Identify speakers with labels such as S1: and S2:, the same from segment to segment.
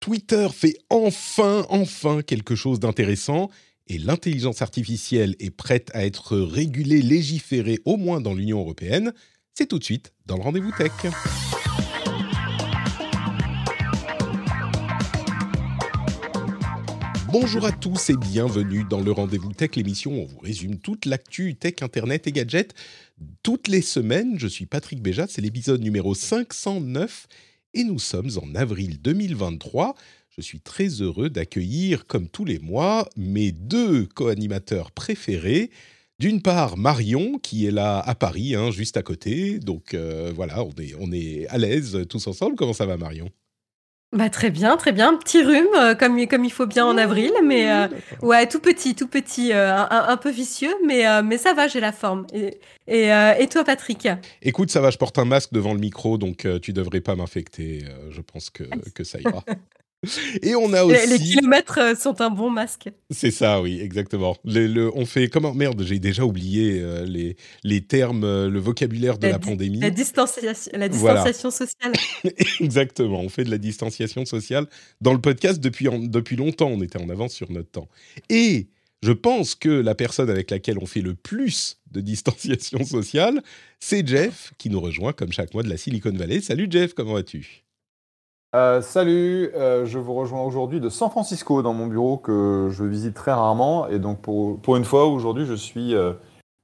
S1: Twitter fait enfin, enfin quelque chose d'intéressant et l'intelligence artificielle est prête à être régulée, légiférée, au moins dans l'Union européenne. C'est tout de suite dans le rendez-vous tech. Bonjour à tous et bienvenue dans le Rendez-vous Tech, l'émission où on vous résume toute l'actu tech, internet et gadgets toutes les semaines. Je suis Patrick Béja, c'est l'épisode numéro 509 et nous sommes en avril 2023. Je suis très heureux d'accueillir, comme tous les mois, mes deux co-animateurs préférés. D'une part, Marion, qui est là à Paris, hein, juste à côté. Donc euh, voilà, on est, on est à l'aise tous ensemble. Comment ça va, Marion?
S2: Bah, très bien, très bien. Petit rhume, euh, comme, comme il faut bien en avril, mais euh, ouais, tout petit, tout petit, euh, un, un peu vicieux, mais, mais ça va, j'ai la forme. Et, et, et toi, Patrick?
S1: Écoute, ça va, je porte un masque devant le micro, donc tu devrais pas m'infecter. je pense que, que ça ira. Et on a aussi...
S2: les kilomètres euh, sont un bon masque.
S1: C'est ça, oui, exactement. Le, le- on fait comment Merde, j'ai déjà oublié euh, les, les termes, euh, le vocabulaire de la, pandémie.
S2: La distanciation, la
S1: Voilà.
S2: distanciation sociale.
S1: exactement, on fait de la distanciation sociale dans le podcast depuis, en- depuis longtemps. On était en avance sur notre temps. Et je pense que la personne avec laquelle on fait le plus de distanciation sociale, c'est Jeff, qui nous rejoint comme chaque mois de la Silicon Valley. Salut Jeff, comment vas-tu?
S3: Euh, salut, euh, je vous rejoins aujourd'hui de San Francisco dans mon bureau que je visite très rarement. Et donc, pour, pour une fois, aujourd'hui, je suis euh,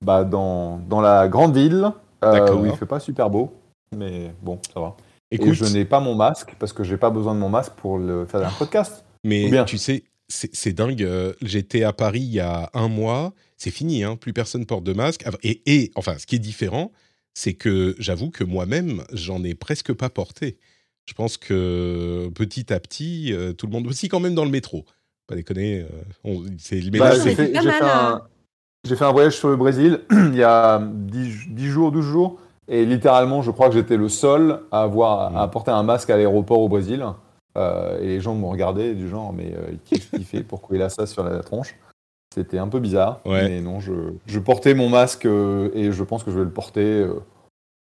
S3: bah, dans, dans la grande ville où il fait pas super beau. Mais bon, ça va. Et
S1: Écoute,
S3: je n'ai pas mon masque parce que j'ai pas besoin de mon masque pour le, faire un podcast.
S1: Mais
S3: bien.
S1: tu sais, c'est dingue. J'étais à Paris il y a un mois. C'est fini, hein, plus personne porte de masque. Ah, Et, et enfin, ce qui est différent, c'est que j'avoue que moi-même, j'en ai presque pas porté. Je pense que petit à petit, euh, tout le monde aussi quand même dans le métro. Pas déconner. euh, on- c'est le
S3: Bah,
S1: ménage.
S3: j'ai fait, un, j'ai fait un voyage sur le Brésil il y a 10, 10 jours, 12 jours. Et littéralement, je crois que j'étais le seul à, avoir, à porter un masque à l'aéroport au Brésil. Euh, et les gens me regardaient du genre, mais euh, qu'est-ce qu'il fait Pourquoi il a ça sur la tronche? C'était un peu bizarre.
S1: Ouais.
S3: Mais non, je, je portais mon masque euh, et je pense que je vais le porter euh,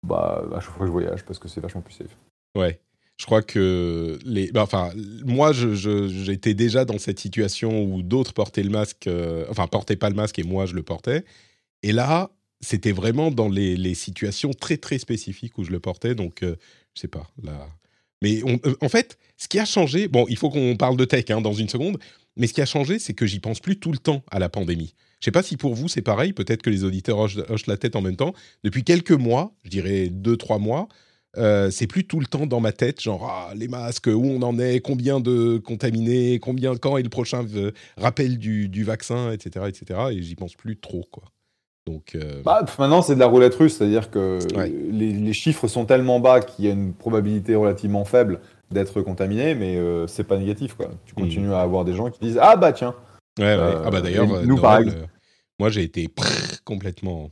S3: bah, à chaque fois que je voyage parce que c'est vachement plus safe.
S1: Ouais. Je crois que les. bah, enfin, moi, j'étais déjà dans cette situation où d'autres portaient le masque, euh, enfin, portaient pas le masque et moi, je le portais. Et là, c'était vraiment dans les, situations très, très spécifiques où je le portais. Donc, euh, je sais pas. Là. Mais euh, en fait, ce qui a changé. Bon, il faut qu'on parle de tech hein, dans une seconde. Mais ce qui a changé, c'est que j'y pense plus tout le temps à la pandémie. Je sais pas si pour vous c'est pareil. Peut-être que les auditeurs hochent la tête en même temps. Depuis quelques mois, je dirais deux, trois mois, euh, c'est plus tout le temps dans ma tête, genre ah, les masques, où on en est, combien de contaminés, combien, quand est le prochain euh, rappel du, du vaccin, etc., etc. Et j'y pense plus trop, quoi. Donc, euh,
S3: Bah, maintenant, c'est de la roulette russe, c'est-à-dire que
S1: Ouais.
S3: les, les chiffres sont tellement bas qu'il y a une probabilité relativement faible d'être contaminé, mais euh, c'est pas négatif. Quoi. Tu
S1: Mm.
S3: continues à avoir des gens qui disent Ah bah tiens,
S1: ouais, ouais. ah bah d'ailleurs,
S3: nous,
S1: Noël, moi j'ai été prrr, complètement.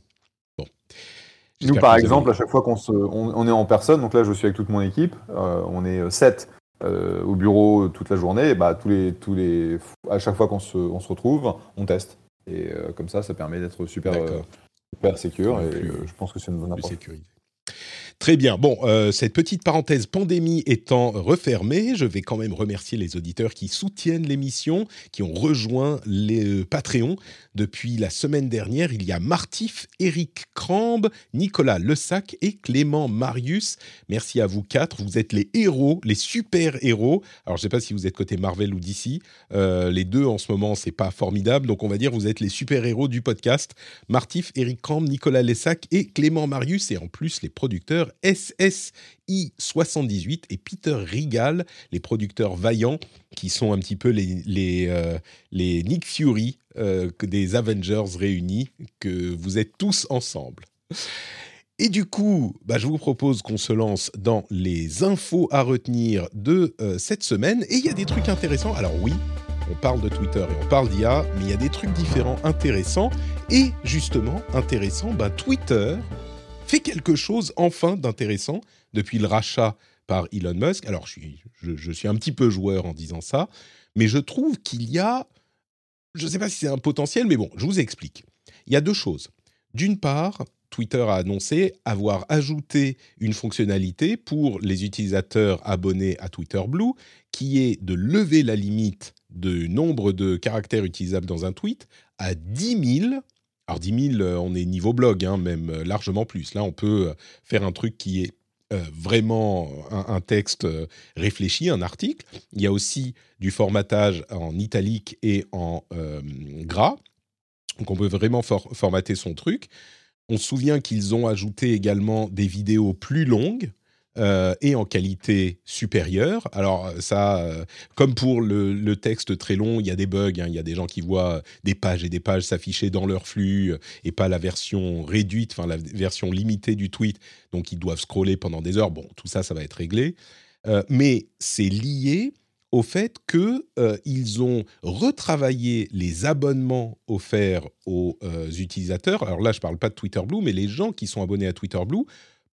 S3: Nous par exemple,
S1: avez-
S3: à chaque fois qu'on se, on, on est en personne, donc là je suis avec toute mon équipe, euh, on est 7 au bureau toute la journée, et bah, tous les, tous les, à chaque fois qu'on se, on se retrouve, on teste. Et euh, comme ça, ça permet d'être super, euh, super sécure, et
S1: plus-
S3: euh, je pense que c'est une bonne approche.
S1: Très bien. Bon, euh, cette petite parenthèse pandémie étant refermée, je vais quand même remercier les auditeurs qui soutiennent l'émission, qui ont rejoint les euh, Patreons depuis la semaine dernière. Il y a Martif, Eric Crambe, Nicolas Lessac et Clément Marius. Merci à vous quatre. Vous êtes les héros, les super héros. Alors, je ne sais pas si vous êtes côté Marvel ou DC. Euh, les deux en ce moment, c'est pas formidable. Donc, on va dire vous êtes les super héros du podcast. Martif, Eric Crambe, Nicolas Lessac et Clément Marius, et en plus les producteurs SSI78 et Peter Rigal, les producteurs vaillants, qui sont un petit peu les, les, euh, les Nick Fury euh, des Avengers réunis, que vous êtes tous ensemble. Et du coup, bah, je vous propose qu'on se lance dans les infos à retenir de euh, cette semaine. Et il y a des trucs intéressants. Alors oui, on parle de Twitter et on parle d'IA, mais il y a des trucs différents intéressants. Et justement, intéressant, bah, Twitter fait quelque chose enfin d'intéressant depuis le rachat par Elon Musk. Alors je suis, un petit peu joueur en disant ça, mais je trouve qu'il y a, je ne sais pas si c'est un potentiel, mais bon, je vous explique. Il y a deux choses. D'une part, Twitter a annoncé avoir ajouté une fonctionnalité pour les utilisateurs abonnés à Twitter Blue, qui est de lever la limite de nombre de caractères utilisables dans un tweet à 10 000. Alors 10 000, euh, on est niveau blog, hein, même euh, largement plus. Là, on peut euh, faire un truc qui est vraiment un, texte réfléchi, un article. Il y a aussi du formatage en italique et en gras. Donc on peut vraiment formater son truc. On se souvient qu'ils ont ajouté également des vidéos plus longues. Euh, et en qualité supérieure. Alors ça, euh, comme pour le, texte très long, il y a des bugs, hein. il y a des gens qui voient des pages et des pages s'afficher dans leur flux euh, et pas la version réduite, enfin la version limitée du tweet, donc ils doivent scroller pendant des heures. Bon, tout ça, ça va être réglé. mais c'est lié au fait qu'ils ont retravaillé les abonnements offerts aux utilisateurs. Alors là, je ne parle pas de Twitter Blue, mais les gens qui sont abonnés à Twitter Blue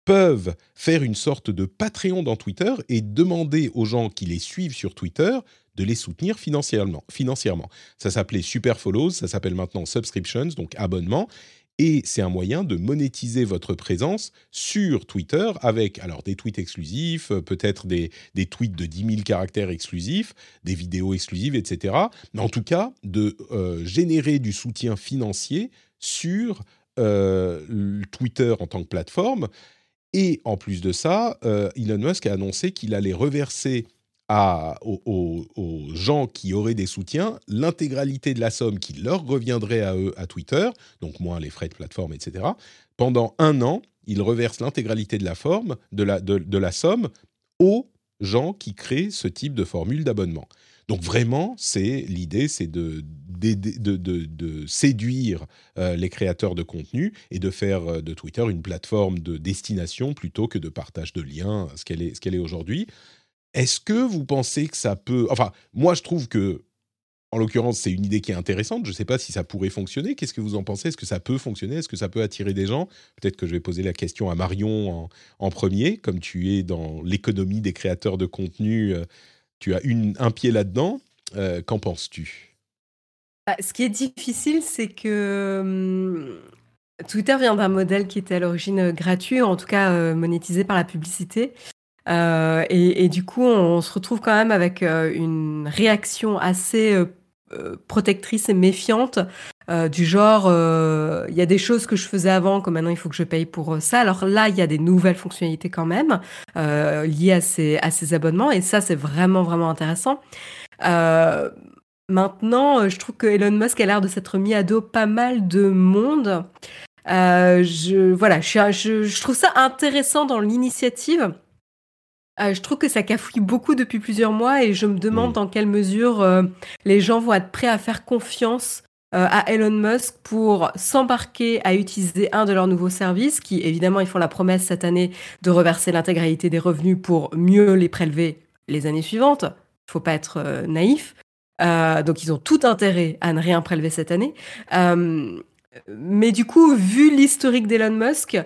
S1: peuvent faire une sorte de Patreon dans Twitter et demander aux gens qui les suivent sur Twitter de les soutenir financièrement. financièrement. Ça s'appelait Super Follows, ça s'appelle maintenant Subscriptions, donc abonnement. Et c'est un moyen de monétiser votre présence sur Twitter avec alors des tweets exclusifs, euh, peut-être des, des, tweets de 10 000 caractères exclusifs, des vidéos exclusives, etc. Mais en tout cas, de euh, générer du soutien financier sur euh, Twitter en tant que plateforme. Et en plus de ça, euh, Elon Musk a annoncé qu'il allait reverser à, aux, gens qui auraient des soutiens l'intégralité de la somme qui leur reviendrait à eux à Twitter, donc moins les frais de plateforme, etc. Pendant un an, il reverse l'intégralité de la forme, de la, de la somme aux gens qui créent ce type de formule d'abonnement. Donc vraiment, c'est l'idée, c'est de, séduire euh, les créateurs de contenu et de faire euh, de Twitter une plateforme de destination plutôt que de partage de liens, est, ce qu'elle est aujourd'hui. Est-ce que vous pensez que ça peut... Enfin, moi, je trouve que, en l'occurrence, c'est une idée qui est intéressante. Je ne sais pas si ça pourrait fonctionner. Qu'est-ce que vous en pensez? Est-ce que ça peut fonctionner? Est-ce que ça peut attirer des gens? Peut-être que je vais poser la question à Marion en, premier, comme tu es dans l'économie des créateurs de contenu. Tu as un pied là-dedans. Euh, qu'en penses-tu?
S2: Bah, Ce qui est difficile, c'est que hum, Twitter vient d'un modèle qui était à l'origine euh, gratuit, en tout cas euh, monétisé par la publicité. et, du coup, on, se retrouve quand même avec une réaction assez protectrice et méfiante euh, du genre, euh, il y a des choses que je faisais avant, que maintenant il faut que je paye pour euh, ça. Alors là, il y a des nouvelles fonctionnalités quand même liées à ces, à ces abonnements, et ça, c'est vraiment, vraiment intéressant. maintenant, je trouve que Elon Musk a l'air de s'être mis à dos pas mal de monde. je, voilà, je, trouve ça intéressant dans l'initiative. Je trouve que ça cafouille beaucoup depuis plusieurs mois et je me demande mmh. dans quelle mesure les gens vont être prêts à faire confiance euh, à Elon Musk pour s'embarquer à utiliser un de leurs nouveaux services, qui évidemment, ils font la promesse cette année de reverser l'intégralité des revenus pour mieux les prélever les années suivantes. Il faut pas être euh, naïf. Euh, donc, ils ont tout intérêt à ne rien prélever cette année. mais du coup, vu l'historique d'Elon Musk,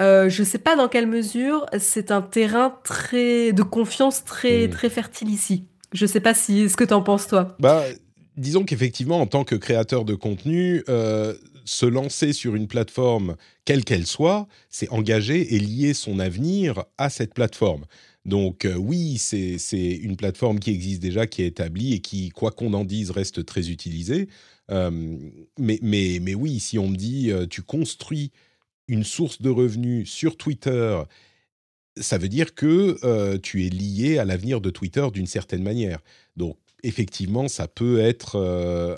S2: je ne sais pas dans quelle mesure c'est un terrain très de confiance très mmh. très fertile ici. Je ne sais pas si ce que tu en penses toi.
S1: Bah disons qu'effectivement, en tant que créateur de contenu, euh, se lancer sur une plateforme, quelle qu'elle soit, c'est engager et lier son avenir à cette plateforme. Donc euh, oui, c'est une plateforme qui existe déjà, qui est établie et qui, quoi qu'on en dise, reste très utilisée. Euh, mais, mais, mais oui, si on me dit, tu construis une source de revenus sur Twitter, ça veut dire que tu es lié à l'avenir de Twitter d'une certaine manière. Donc effectivement, ça peut être euh,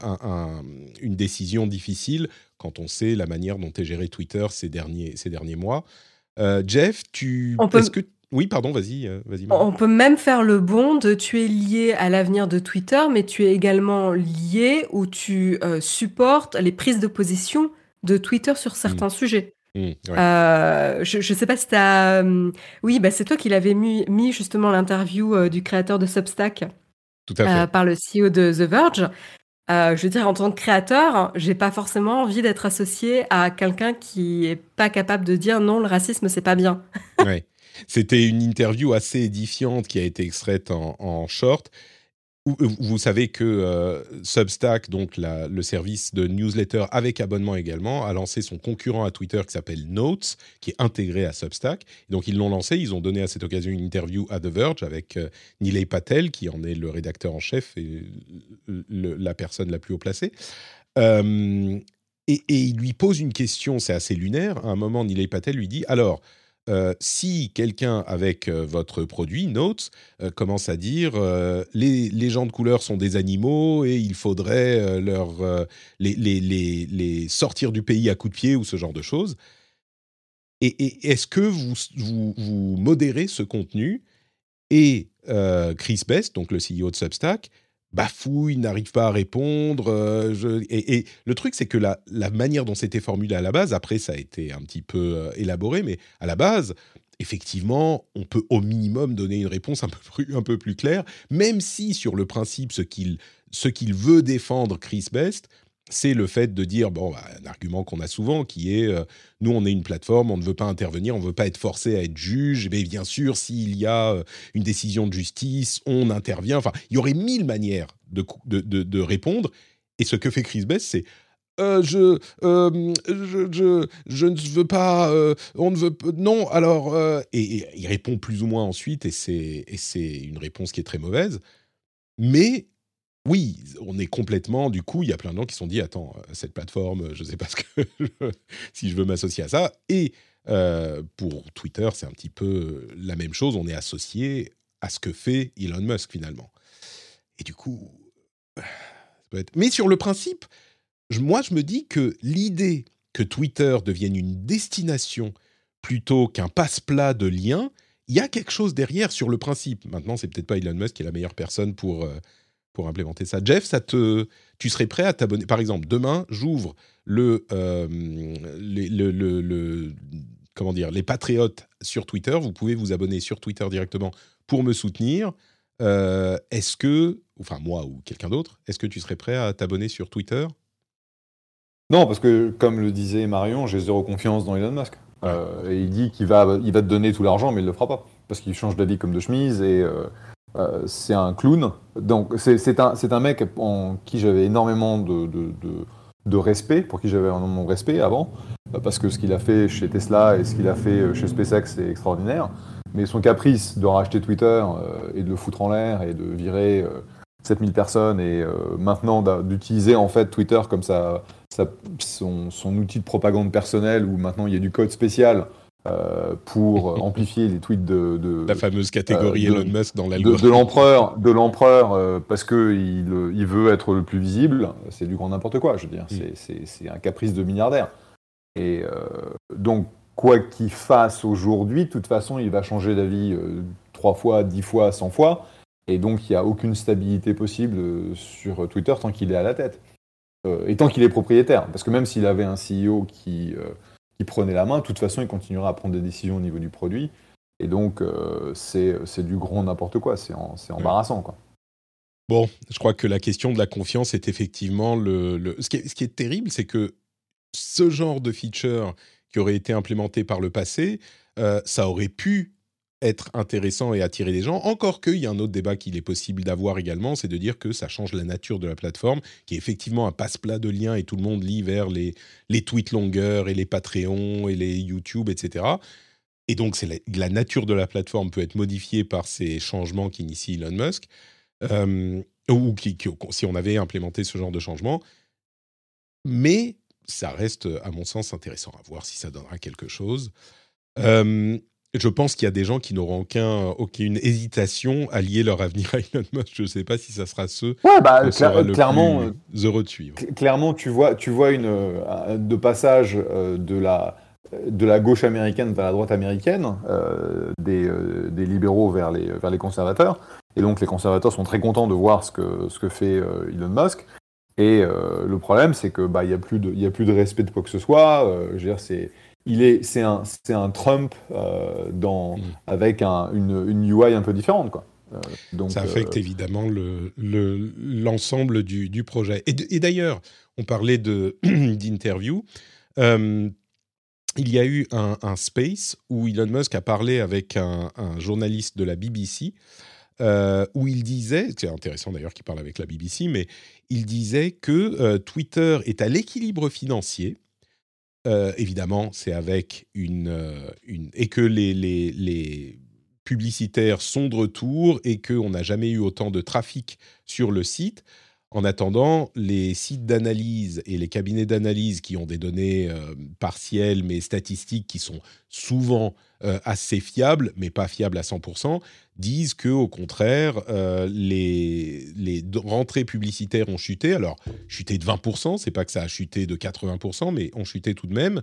S1: une décision difficile quand on sait la manière dont est géré Twitter ces derniers, ces derniers mois. Euh, Jeff, tu... Est-ce que... Oui, pardon, vas-y. Euh, vas
S2: on peut même faire le bond de tu es lié à l'avenir de Twitter, mais tu es également lié ou tu supportes les prises de position de Twitter sur certains hmm. sujets.
S1: Mmh, ouais.
S2: Euh, je, je sais pas si t'as. euh, Oui, bah c'est toi qui l'avais mis, mis justement l'interview euh, du créateur de Substack
S1: Tout à fait.
S2: par le CEO de The Verge. Euh, je veux dire, en tant que créateur, j'ai pas forcément envie d'être associé à quelqu'un qui est pas capable de dire non, le racisme c'est pas bien.
S1: Ouais. C'était une interview assez édifiante qui a été extraite en, en short. Où Vous savez que euh, Substack, donc le service de newsletter avec abonnement également, a lancé son concurrent à Twitter qui s'appelle Notes, qui est intégré à Substack. Donc ils l'ont lancé, ils ont donné à cette occasion une interview à The Verge avec euh, Nilay Patel, qui en est le rédacteur en chef et le- la personne la plus haut placée. Euh, et, et il lui pose une question, c'est assez lunaire. À un moment, Nilay Patel lui dit Alors, euh, si quelqu'un avec euh, votre produit, Notes, euh, commence à dire les, les gens de couleur sont des animaux et il faudrait leur, les, sortir du pays à coups de pied ou ce genre de choses, et, est-ce que vous, vous, modérez ce contenu et Chris Best, donc le CEO de Substack, bafouille, n'arrive pas à répondre. euh, et, le truc, c'est que la, manière dont c'était formulé à la base, après, ça a été un petit peu euh, élaboré, mais à la base, effectivement, on peut au minimum donner une réponse un peu plus, claire, même si sur le principe, ce qu'il veut défendre, Chris Best, c'est le fait de dire, bon, bah, un argument qu'on a souvent, qui est, euh, nous, on est une plateforme, on ne veut pas intervenir, on ne veut pas être forcé à être juge, mais bien sûr, s'il y a euh, une décision de justice, on intervient. Enfin, il y aurait mille manières de, de, répondre. Et ce que fait Chris Best, c'est euh, je, je, je, ne veux pas, on ne veut non, alors, et, et il répond plus ou moins ensuite, et c'est une réponse qui est très mauvaise. Mais oui, on est complètement, du coup, il y a plein de gens qui se sont dit, attends, euh, cette plateforme, je ne sais pas que si je veux m'associer à ça. Et euh, pour Twitter, c'est un petit peu la même chose, on est associé à ce que fait Elon Musk finalement. Et du coup, ça peut être... Mais sur le principe, moi je me dis que l'idée que Twitter devienne une destination plutôt qu'un passe-plat de liens, il y a quelque chose derrière sur le principe. Maintenant, c'est peut-être pas Elon Musk qui est la meilleure personne pour, euh, pour implémenter ça. Jeff, ça te, tu serais prêt à t'abonner? Par exemple, demain, j'ouvre le, euh, les, le, le- le- comment dire, les patriotes sur Twitter. Vous pouvez vous abonner sur Twitter directement pour me soutenir. Euh, est-ce que, enfin moi ou quelqu'un d'autre, est-ce que tu serais prêt à t'abonner sur Twitter?
S3: Non, parce que comme le disait Marion, j'ai zéro confiance dans Elon Musk. Euh, et il dit qu'il va, il va te donner tout l'argent, mais il le fera pas. Parce qu'il change d'avis comme de chemise et euh, c'est un clown. Donc c'est un, mec en qui j'avais énormément de, respect, pour qui j'avais énormément de respect avant, euh, parce que ce qu'il a fait chez Tesla et ce qu'il a fait euh, chez SpaceX, c'est extraordinaire. Mais son caprice de racheter Twitter et de le foutre en l'air et de virer euh, 7000 personnes et maintenant d'utiliser en fait Twitter comme son, son outil de propagande personnelle où maintenant il y a du code spécial euh, pour amplifier les tweets de, de,
S1: La fameuse catégorie
S3: Euh, de-
S1: Elon Musk dans l'algorithme.
S3: de l'empereur, de l'empereur euh, parce que il, il veut être le plus visible, c'est du grand n'importe quoi. Je veux dire,
S1: Mm.
S3: c'est- un caprice de milliardaire. Et donc, quoi qu'il fasse aujourd'hui, de toute façon, il va changer d'avis trois fois, dix fois, cent fois. Et donc, il n'y a aucune stabilité possible sur Twitter tant qu'il est à la tête. Et tant qu'il est propriétaire. Parce que même s'il avait un CEO qui, qui prenait la main, de toute façon, il continuera à prendre des décisions au niveau du produit. Et donc, euh, c'est du grand n'importe quoi. C'est embarrassant, quoi.
S1: Bon, je crois que la question de la confiance est effectivement le. le- Ce, qui est, ce qui est terrible, c'est que ce genre de feature qui aurait été implémenté par le passé, euh, ça aurait pu être intéressant et attirer des gens. Encore qu'il y a un autre débat qu'il est possible d'avoir également, c'est de dire que ça change la nature de la plateforme, qui est effectivement un passe-plat de liens et tout le monde lit vers les, les tweets longueurs et les Patreons et les YouTube, etc. Et donc, la, la nature de la plateforme peut être modifiée par ces changements qu'initie Elon Musk. Euh, ou qui- si on avait implémenté ce genre de changement. Mais ça reste, à mon sens, intéressant à voir si ça donnera quelque chose. Euh, je pense qu'il y a des gens qui n'auront aucun, aucune hésitation à lier leur avenir à Elon Musk. Je ne sais pas si ça sera ceux
S3: Ouais, bah,
S1: sera le
S3: clairement, euh,
S1: plus heureux de suivre.
S3: Cl- Clairement, tu vois, tu vois une, euh, de passage euh, de, la, de la gauche américaine vers la droite américaine, euh, des, euh, des libéraux vers les, vers les conservateurs. Et donc, les conservateurs sont très contents de voir ce que, ce que fait euh, Elon Musk. Et euh, le problème, c'est que bah, n'y a, plus de- y a plus de respect de quoi que ce soit. Euh, je veux dire, c'est il est, c'est un, c'est un Trump dans,
S1: Mm.
S3: avec un- une, une UI un peu différente, quoi. Euh, donc,
S1: Ça affecte
S3: euh,
S1: évidemment le- le- l'ensemble du, du projet. Et, d'ailleurs, on parlait de- d'interview. Euh, il y a eu un, un space où Elon Musk a parlé avec un, un journaliste de la BBC, euh, où il disait, c'est intéressant d'ailleurs qu'il parle avec la BBC, mais il disait que euh, Twitter est à l'équilibre financier. Euh, évidemment, c'est avec une, euh, et que les publicitaires sont de retour et qu'on n'a jamais eu autant de trafic sur le site. En attendant, les sites d'analyse et les cabinets d'analyse qui ont des données euh, partielles mais statistiques qui sont souvent euh, assez fiables, mais pas fiables à 100%, disent que au contraire, euh, les, les rentrées publicitaires ont chuté. Alors, chuté de 20%, c'est pas que ça a chuté de 80%, mais ont chuté tout de même.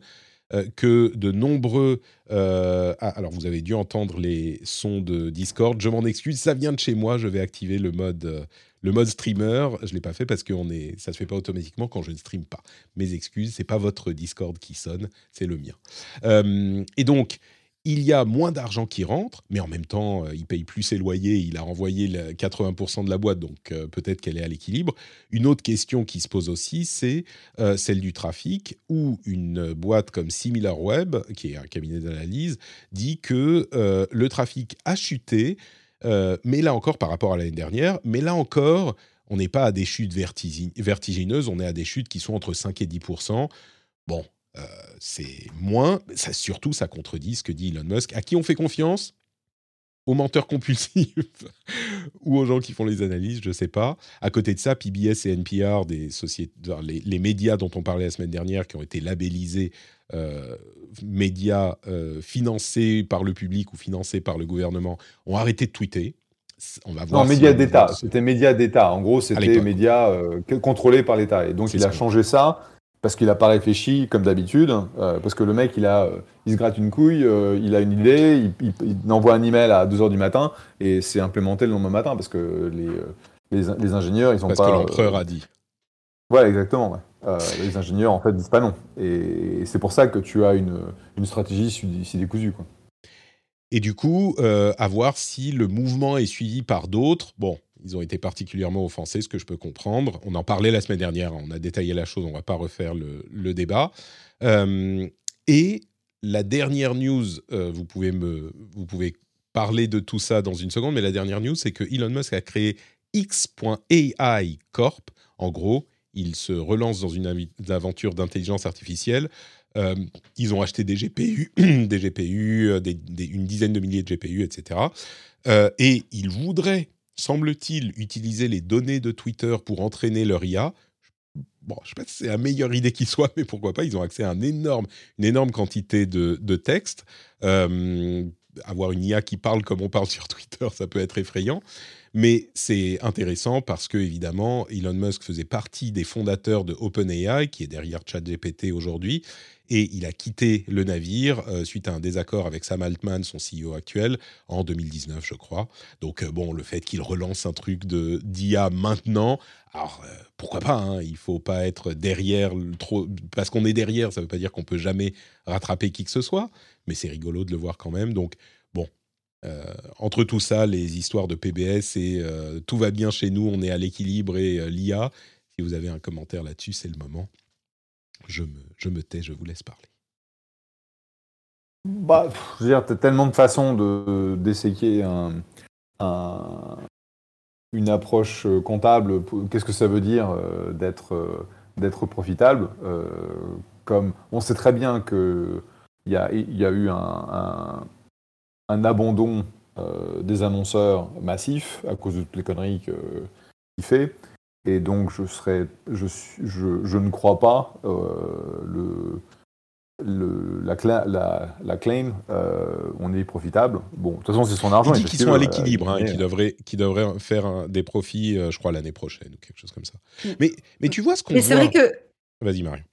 S1: euh, que de nombreux... euh, ah, alors, vous avez dû entendre les sons de Discord. Je m'en excuse, ça vient de chez moi. Je vais activer le mode, le mode streamer. Je ne l'ai pas fait parce que est, ça ne se fait pas automatiquement quand je ne stream pas. Mes excuses, c'est pas votre Discord qui sonne, c'est le mien. Et donc, il y a moins d'argent qui rentre, mais en même temps, euh, il paye plus ses loyers, il a renvoyé le 80% de la boîte, donc euh, peut-être qu'elle est à l'équilibre. Une autre question qui se pose aussi, c'est euh, celle du trafic, où une boîte comme SimilarWeb, qui est un cabinet d'analyse, dit que le trafic a chuté, mais là encore par rapport à l'année dernière, mais là encore, on n'est pas à des chutes vertigi- vertigineuses, on est à des chutes qui sont entre 5 et 10 Bon, euh, c'est moins, ça, surtout ça contredit ce que dit Elon Musk, à qui on fait confiance? Aux menteurs compulsifs ou aux gens qui font les analyses, je ne sais pas. À côté de ça, PBS et NPR, des sociétés, les, les médias dont on parlait la semaine dernière, qui ont été labellisés euh, médias euh, financés par le public ou financés par le gouvernement, ont arrêté de tweeter. On va voir.
S3: Non, médias d'État. C'était médias d'État. En gros, c'était médias euh, contrôlés par l'État. Et donc, il a changé ça parce qu'il n'a pas réfléchi comme d'habitude. euh, parce que le mec, il, a, euh, il se gratte une couille, euh, il a une idée, il, il- il envoie un email à 2h du matin et c'est implémenté le lendemain matin parce que les, les, les ingénieurs, ils sont
S1: Parce
S3: pas.
S1: que
S3: euh,
S1: l'empereur a dit.
S3: Ouais, exactement. ouais. Euh, les ingénieurs, en fait, disent pas non. Et c'est pour ça que tu as une, une stratégie si, décousue. Quoi.
S1: Et du coup, à voir si le mouvement est suivi par d'autres. Bon, ils ont été particulièrement offensés, ce que je peux comprendre. On en parlait la semaine dernière, on a détaillé la chose, on va pas refaire le, débat. Euh, et la dernière news, euh, vous, pouvez me, vous pouvez parler de tout ça dans une seconde, mais la dernière news, c'est que Elon Musk a créé X.AI Corp. En gros, il se relance dans une aventure d'intelligence artificielle euh, ils ont acheté des GPU, des GPU, une dizaine de milliers de GPU, etc. Et ils voudraient, semble-t-il, utiliser les données de Twitter pour entraîner leur IA. Bon, je ne sais pas si c'est la meilleure idée qui soit, mais pourquoi pas Ils ont accès à énorme, une énorme quantité de, de textes. Euh, avoir une IA qui parle comme on parle sur Twitter, ça peut être effrayant. Mais c'est intéressant parce que, évidemment, Elon Musk faisait partie des fondateurs de OpenAI, qui est derrière ChatGPT aujourd'hui, et il a quitté le navire euh, suite à un désaccord avec Sam Altman, son CEO actuel, en 2019, je crois. Donc, euh, bon, le fait qu'il relance un truc de d'IA maintenant, alors euh, pourquoi pas hein, Il faut pas être derrière trop, parce qu'on est derrière, ça veut pas dire qu'on peut jamais rattraper qui que ce soit, mais c'est rigolo de le voir quand même. Donc, bon. entre tout ça, les histoires de PBS et tout va bien chez nous, on est à l'équilibre et l'IA. Si vous avez un commentaire là-dessus, c'est le moment. Je me, tais, je vous laisse parler.
S3: Bah, je veux dire, t'as tellement de façons de d'esséquer un, un- une approche euh, comptable. Qu'est-ce que ça veut dire euh, d'être euh, d'être profitable Comme on sait très bien que il y a, eu un, un, abandon des annonceurs massif à cause de toutes les conneries qu'il fait. Et donc, je, serais, je, suis- je, je ne crois pas euh, le, le, la, cla- la, la claim, euh, on est profitable. Bon, de toute façon, c'est son argent.
S1: Il dit qu'ils sont à
S3: veut,
S1: l'équilibre
S3: euh,
S1: hein, et qu'ils devraient, faire un- des profits, euh, je crois, l'année prochaine ou quelque chose comme ça.
S2: Mm.
S1: Mais, mais tu vois ce qu'on
S2: Mais c'est
S1: voit...
S2: vrai que
S1: Vas-y, Marie.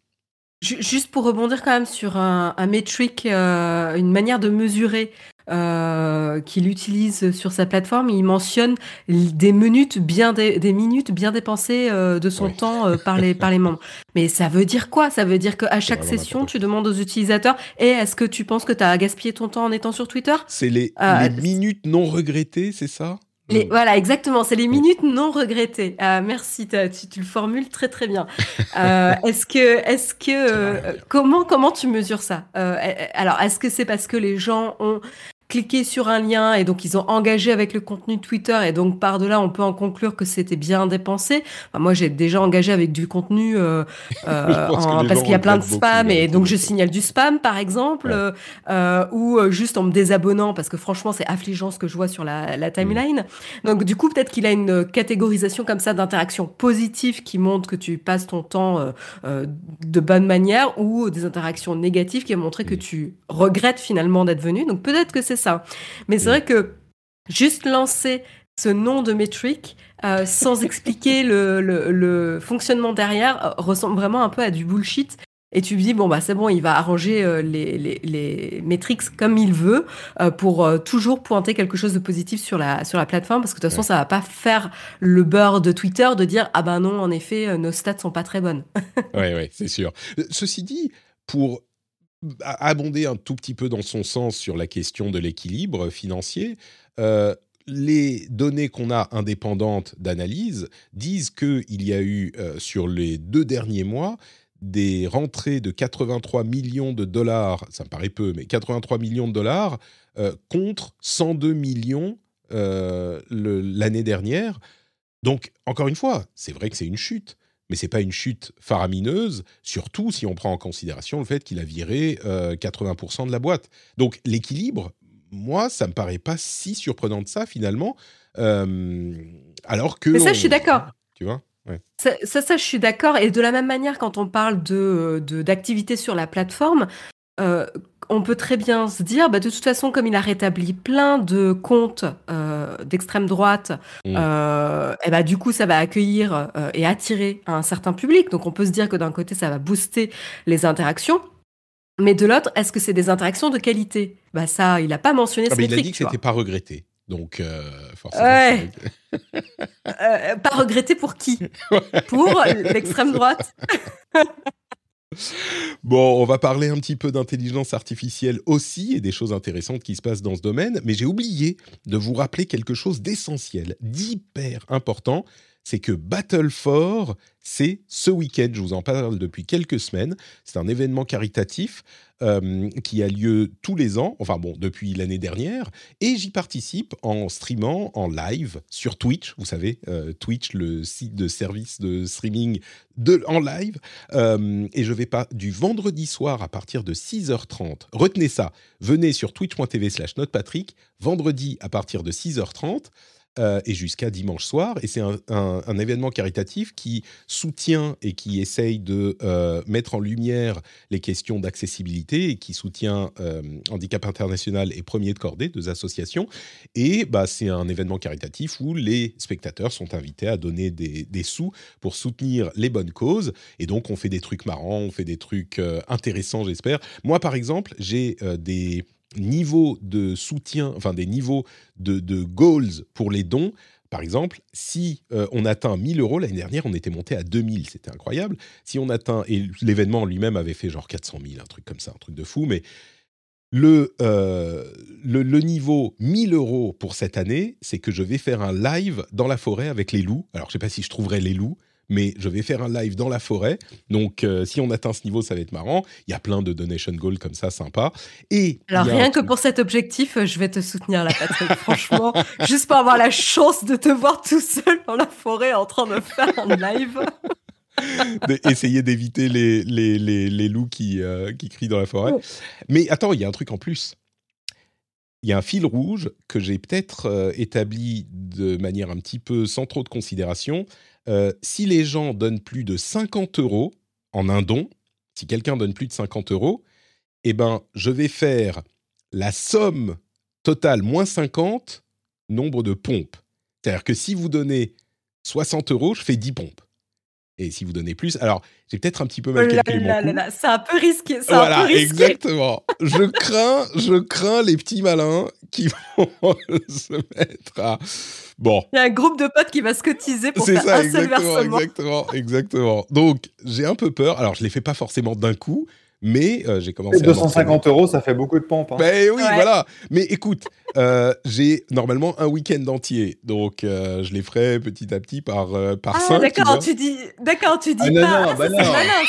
S2: Ju- Juste pour rebondir quand même sur un, un métrique, euh, une manière de mesurer euh, qu'il utilise sur sa plateforme, il mentionne des minutes bien, des minutes bien dépensées euh, de son temps euh, par, les, par les membres. Mais ça veut dire quoi? Ça veut dire qu'à chaque session, tu demandes aux utilisateurs et est-ce que tu penses que tu as gaspillé ton temps en étant sur Twitter?
S1: C'est les, les minutes non regrettées, c'est ça?
S2: Les, voilà, exactement. C'est les minutes non regrettées. Ah, merci, tu, tu, le formules très très bien. Euh, est-ce que, est-ce que, euh, comment comment tu mesures ça? Euh, Alors, est-ce que c'est parce que les gens ont cliqué sur un lien et donc ils ont engagé avec le contenu de Twitter et donc par delà on peut en conclure que c'était bien dépensé. moi j'ai déjà engagé avec du contenu euh, euh, parce qu'il y a plein de spam et donc je signale du spam par exemple euh, ou juste en me désabonnant parce que franchement c'est affligeant ce que je vois sur la, la timeline. Donc du coup peut-être qu'il a une catégorisation comme ça d'interactions positives qui montrent que tu passes ton temps de bonne manière ou des interactions négatives qui montrent que tu regrettes finalement d'être venu. Donc peut-être que c'est ça. Mais c'est vrai que juste lancer ce nom de métrique euh, sans expliquer le, fonctionnement derrière euh, ressemble vraiment un peu à du bullshit. Et tu te dis, bon, bah, c'est bon, il va arranger euh, les, les, métriques comme il veut pour toujours pointer quelque chose de positif sur la, sur la plateforme, parce que de toute façon, ça va pas faire le beurre de Twitter de dire, ah ben non, en effet, nos stats sont pas très bonnes.
S1: oui, oui, c'est sûr. Ceci dit, pour abonder un tout petit peu dans son sens sur la question de l'équilibre financier. Euh, les données qu'on a indépendantes d'analyse disent qu'il y a eu euh, sur les deux derniers mois des rentrées de 83 millions de dollars, ça me paraît peu, mais 83 millions de dollars euh, contre 102 millions l'année dernière. Donc, encore une fois, c'est vrai que c'est une chute, mais c'est pas une chute faramineuse, surtout si on prend en considération le fait qu'il a viré 80% euh, de la boîte. Donc l'équilibre, moi, ça me paraît pas si surprenant de ça finalement, euh, alors que.
S2: Mais ça, je suis d'accord.
S1: Tu vois.
S2: Ça, ça, je suis d'accord. Et de la même manière, quand on parle de d'activité sur la plateforme, euh, on peut très bien se dire, bah, de toute façon, comme il a rétabli plein de comptes euh, d'extrême droite, mmh. euh, et bah, du coup, ça va accueillir euh, et attirer un certain public. Donc, on peut se dire que d'un côté, ça va booster les interactions. Mais de l'autre, est-ce que c'est des interactions de qualité? Bah ça, il n'a pas mentionné ah,
S1: ce
S2: Il a
S1: dit que c'était pas regretté. Donc, forcément.
S2: Ouais. pas regretté pour qui? Pour l'extrême droite
S1: Bon, on va parler un petit peu d'intelligence artificielle aussi et des choses intéressantes qui se passent dans ce domaine, mais j'ai oublié de vous rappeler quelque chose d'essentiel, d'hyper important, c'est que Battle for, c'est ce week-end, je vous en parle depuis quelques semaines, c'est un événement caritatif euh, qui a lieu tous les ans, enfin bon, depuis l'année dernière, et j'y participe en streamant en live sur Twitch, vous savez, euh, Twitch, le site de service de streaming en live, euh, et je vais pas du vendredi soir à partir de 6h30, retenez ça, venez sur twitch.tv slash notepatrick, vendredi à partir de 6h30, euh, et jusqu'à dimanche soir. Et c'est un, événement caritatif qui soutient et qui essaye de euh, mettre en lumière les questions d'accessibilité et qui soutient euh, Handicap International et Premier de Cordée, deux associations. Et bah, c'est un événement caritatif où les spectateurs sont invités à donner des, des, sous pour soutenir les bonnes causes. Et donc, on fait des trucs marrants, on fait des trucs intéressants, j'espère. Moi, par exemple, j'ai des niveaux de soutien, enfin des niveaux de, goals pour les dons. Par exemple, si euh, on atteint 1000 euros, l'année dernière, on était monté à 2000, c'était incroyable. Si on atteint, et l'événement lui-même avait fait genre 400 000, un truc comme ça, un truc de fou, mais le, euh, le, le, niveau 1000 euros pour cette année, c'est que je vais faire un live dans la forêt avec les loups. Alors, je ne sais pas si je trouverai les loups, mais je vais faire un live dans la forêt. Donc, euh, si on atteint ce niveau, ça va être marrant. Il y a plein de donation goals comme ça, sympa. Et
S2: alors rien que pour cet objectif, je vais te soutenir, la Patrick. Franchement, juste pour avoir la chance de te voir tout seul dans la forêt en train de faire un live.
S1: Essayer d'éviter les, les, les, loups qui, euh, qui crient dans la forêt. Oh. Mais attends, il y a un truc en plus. Il y a un fil rouge que j'ai peut-être euh, établi de manière un petit peu sans trop de considération, euh, si les gens donnent plus de 50 euros en un don, si quelqu'un donne plus de 50 euros, eh ben, je vais faire la somme totale moins 50 nombre de pompes. C'est-à-dire que si vous donnez 60 euros, je fais 10 pompes. Et si vous donnez plus, alors j'ai peut-être un petit peu mal calculé mon coup.
S2: C'est un peu risqué.
S1: Voilà,
S2: un peu risqué.
S1: exactement. je crains, je crains les petits malins qui vont se mettre à. Bon.
S2: Il y a un groupe de potes qui va se cotiser pour faire
S1: ça,
S2: un seul versement.
S1: Exactement, exactement. Donc j'ai un peu peur. Alors je les fais pas forcément d'un coup, mais euh, j'ai commencé.
S3: 250 euros, ça fait beaucoup de pompes. Hein.
S1: Ben oui, voilà. Mais écoute, euh, j'ai normalement un week-end entier, donc euh, je les ferai petit à petit par par
S2: ah, D'accord, tu, dis, d'accord, tu dis ah, pas.
S3: Non, bah non,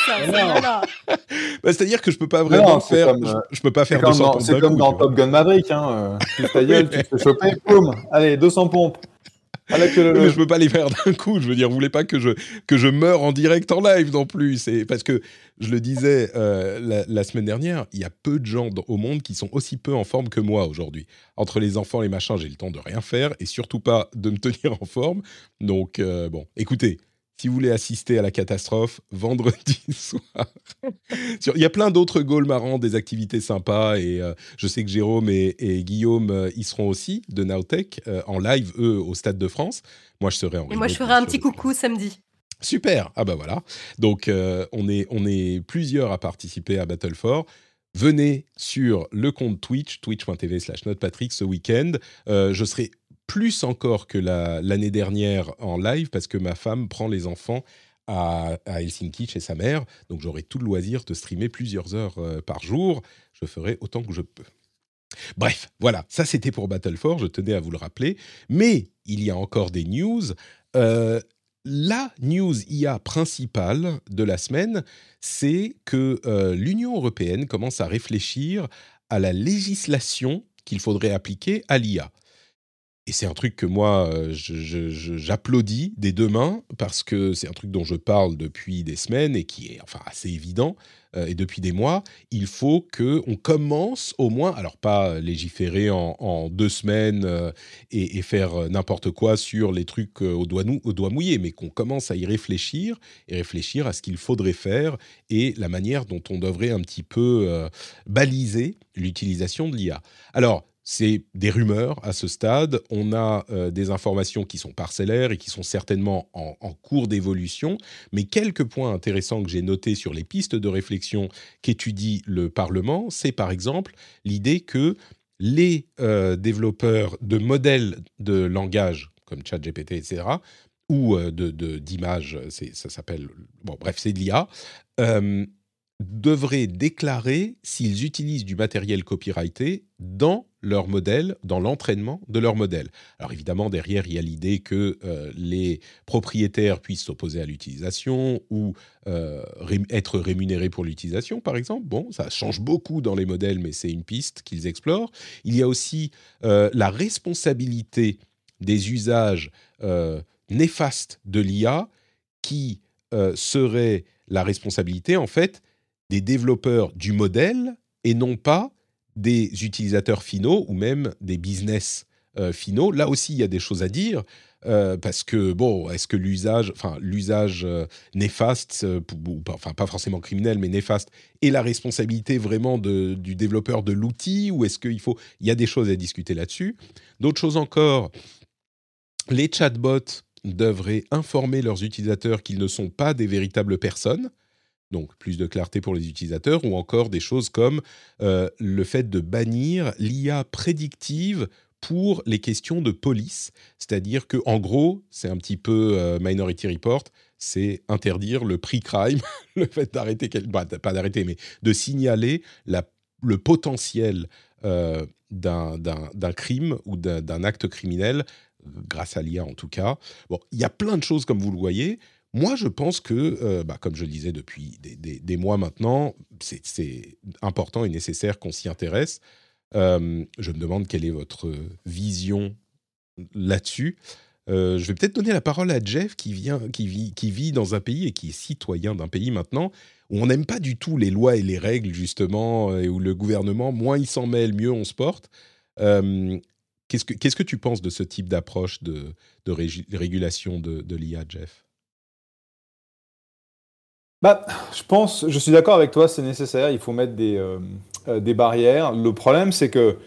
S2: ça,
S1: bah, C'est-à-dire que je peux pas vraiment faire. je, peux pas faire 200 pompes.
S3: C'est comme dans Top Gun Maverick, hein. tu ta gueule, tu te fais choper, boum, allez, 200 pompes.
S1: Ah, je peux pas les faire d'un coup. Je veux dire, vous voulez pas que je que je meure en direct en live non plus. C'est parce que je le disais euh, la, semaine dernière, il y a peu de gens au monde qui sont aussi peu en forme que moi aujourd'hui. Entre les enfants, les machins, j'ai le temps de rien faire et surtout pas de me tenir en forme. Donc euh, bon, écoutez, si vous voulez assister à la catastrophe, vendredi soir. Il y a plein d'autres goals marrants, des activités sympas, et euh, je sais que Jérôme et, Guillaume euh, y seront aussi, de Nowtech, euh, en live, eux, au Stade de France. Moi, je serai en
S2: Et moi, je ferai un petit coucou samedi.
S1: Super, ah bah voilà. Donc, on, est, on est plusieurs à participer à Battle for venez sur le compte Twitch, twitch.tv slash notepatrick ce week-end. je serai plus encore que l'année dernière en live parce que ma femme prend les enfants à, Helsinki chez sa mère. Donc j'aurai tout le loisir de streamer plusieurs heures euh, par jour. Je ferai autant que je peux. Bref, voilà, ça c'était pour Battle je tenais à vous le rappeler. Mais il y a encore des news. Euh, la news IA principale de la semaine, c'est que euh, l'Union européenne commence à réfléchir à la législation qu'il faudrait appliquer à l'IA. Et c'est un truc que moi, euh, j'applaudis des deux mains parce que c'est un truc dont je parle depuis des semaines et qui est enfin assez évident. Euh, et depuis des mois, il faut que on commence au moins, alors pas légiférer en, deux semaines euh, et, faire n'importe quoi sur les trucs au doigt, au mouillé, mais qu'on commence à y réfléchir et réfléchir à ce qu'il faudrait faire et la manière dont on devrait un petit peu baliser l'utilisation de l'IA. Alors, c'est des rumeurs à ce stade. On a euh, des informations qui sont parcellaires et qui sont certainement en, cours d'évolution. Mais quelques points intéressants que j'ai notés sur les pistes de réflexion qu'étudie le Parlement, c'est par exemple l'idée que les euh, développeurs de modèles de langage comme ChatGPT, etc., ou euh, d'images, ça s'appelle, bon bref, c'est de l'IA, devraient déclarer s'ils utilisent du matériel copyrighté dans leur modèle, dans l'entraînement de leur modèle. Alors évidemment, derrière, il y a l'idée que euh, les propriétaires puissent s'opposer à l'utilisation ou euh, être rémunérés pour l'utilisation, par exemple. Bon, ça change beaucoup dans les modèles, mais c'est une piste qu'ils explorent. Il y a aussi euh, la responsabilité des usages néfastes de l'IA qui serait la responsabilité, en fait, des développeurs du modèle et non pas des utilisateurs finaux ou même des business euh, finaux. Là aussi, il y a des choses à dire. Euh, parce que bon, est-ce que l'usage, enfin l'usage euh, néfaste, enfin pas forcément criminel, mais néfaste, est la responsabilité vraiment du développeur de l'outil, ou est-ce qu'il faut, il y a des choses à discuter là-dessus. D'autres choses encore, les chatbots devraient informer leurs utilisateurs qu'ils ne sont pas des véritables personnes donc plus de clarté pour les utilisateurs, ou encore des choses comme euh, le fait de bannir l'IA prédictive pour les questions de police. C'est-à-dire que, en gros, c'est un petit peu euh, Minority Report, c'est interdire le pre-crime, le fait d'arrêter, bah, pas d'arrêter, mais de signaler le potentiel euh, d'un crime ou d'un acte criminel, grâce à l'IA en tout cas. Bon, il y a plein de choses comme vous le voyez. Moi, je pense que, euh, bah, comme je le disais depuis des, mois maintenant, c'est important et nécessaire qu'on s'y intéresse. Euh, je me demande quelle est votre vision là-dessus. Euh, je vais peut-être donner la parole à Jeff qui, vit, dans un pays et qui est citoyen d'un pays maintenant où on n'aime pas du tout les lois et les règles, justement, et où le gouvernement, moins il s'en mêle, mieux on se porte. Qu'est-ce que tu penses de ce type d'approche de, régulation de l'IA, Jeff?
S3: Bah, je pense, je suis d'accord avec toi, c'est nécessaire, il faut mettre des, euh, euh, des barrières. Le problème, c'est que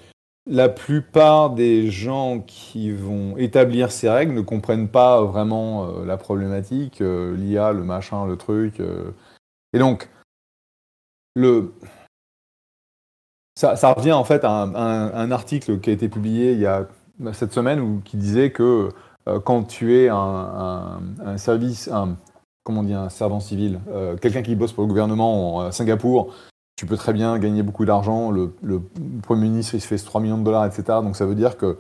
S3: la plupart des gens qui vont établir ces règles ne comprennent pas vraiment euh, la problématique, l'IA, le machin, le truc. Et donc, le... ça, revient en fait à un, article qui a été publié il y a cette semaine où, qui disait que quand tu es un- un service, un, comment on dit, un servant civil, euh, quelqu'un qui bosse pour le gouvernement à Singapour, tu peux très bien gagner beaucoup d'argent. Le, Premier ministre, il se fait 3 millions de dollars, etc. Donc ça veut dire que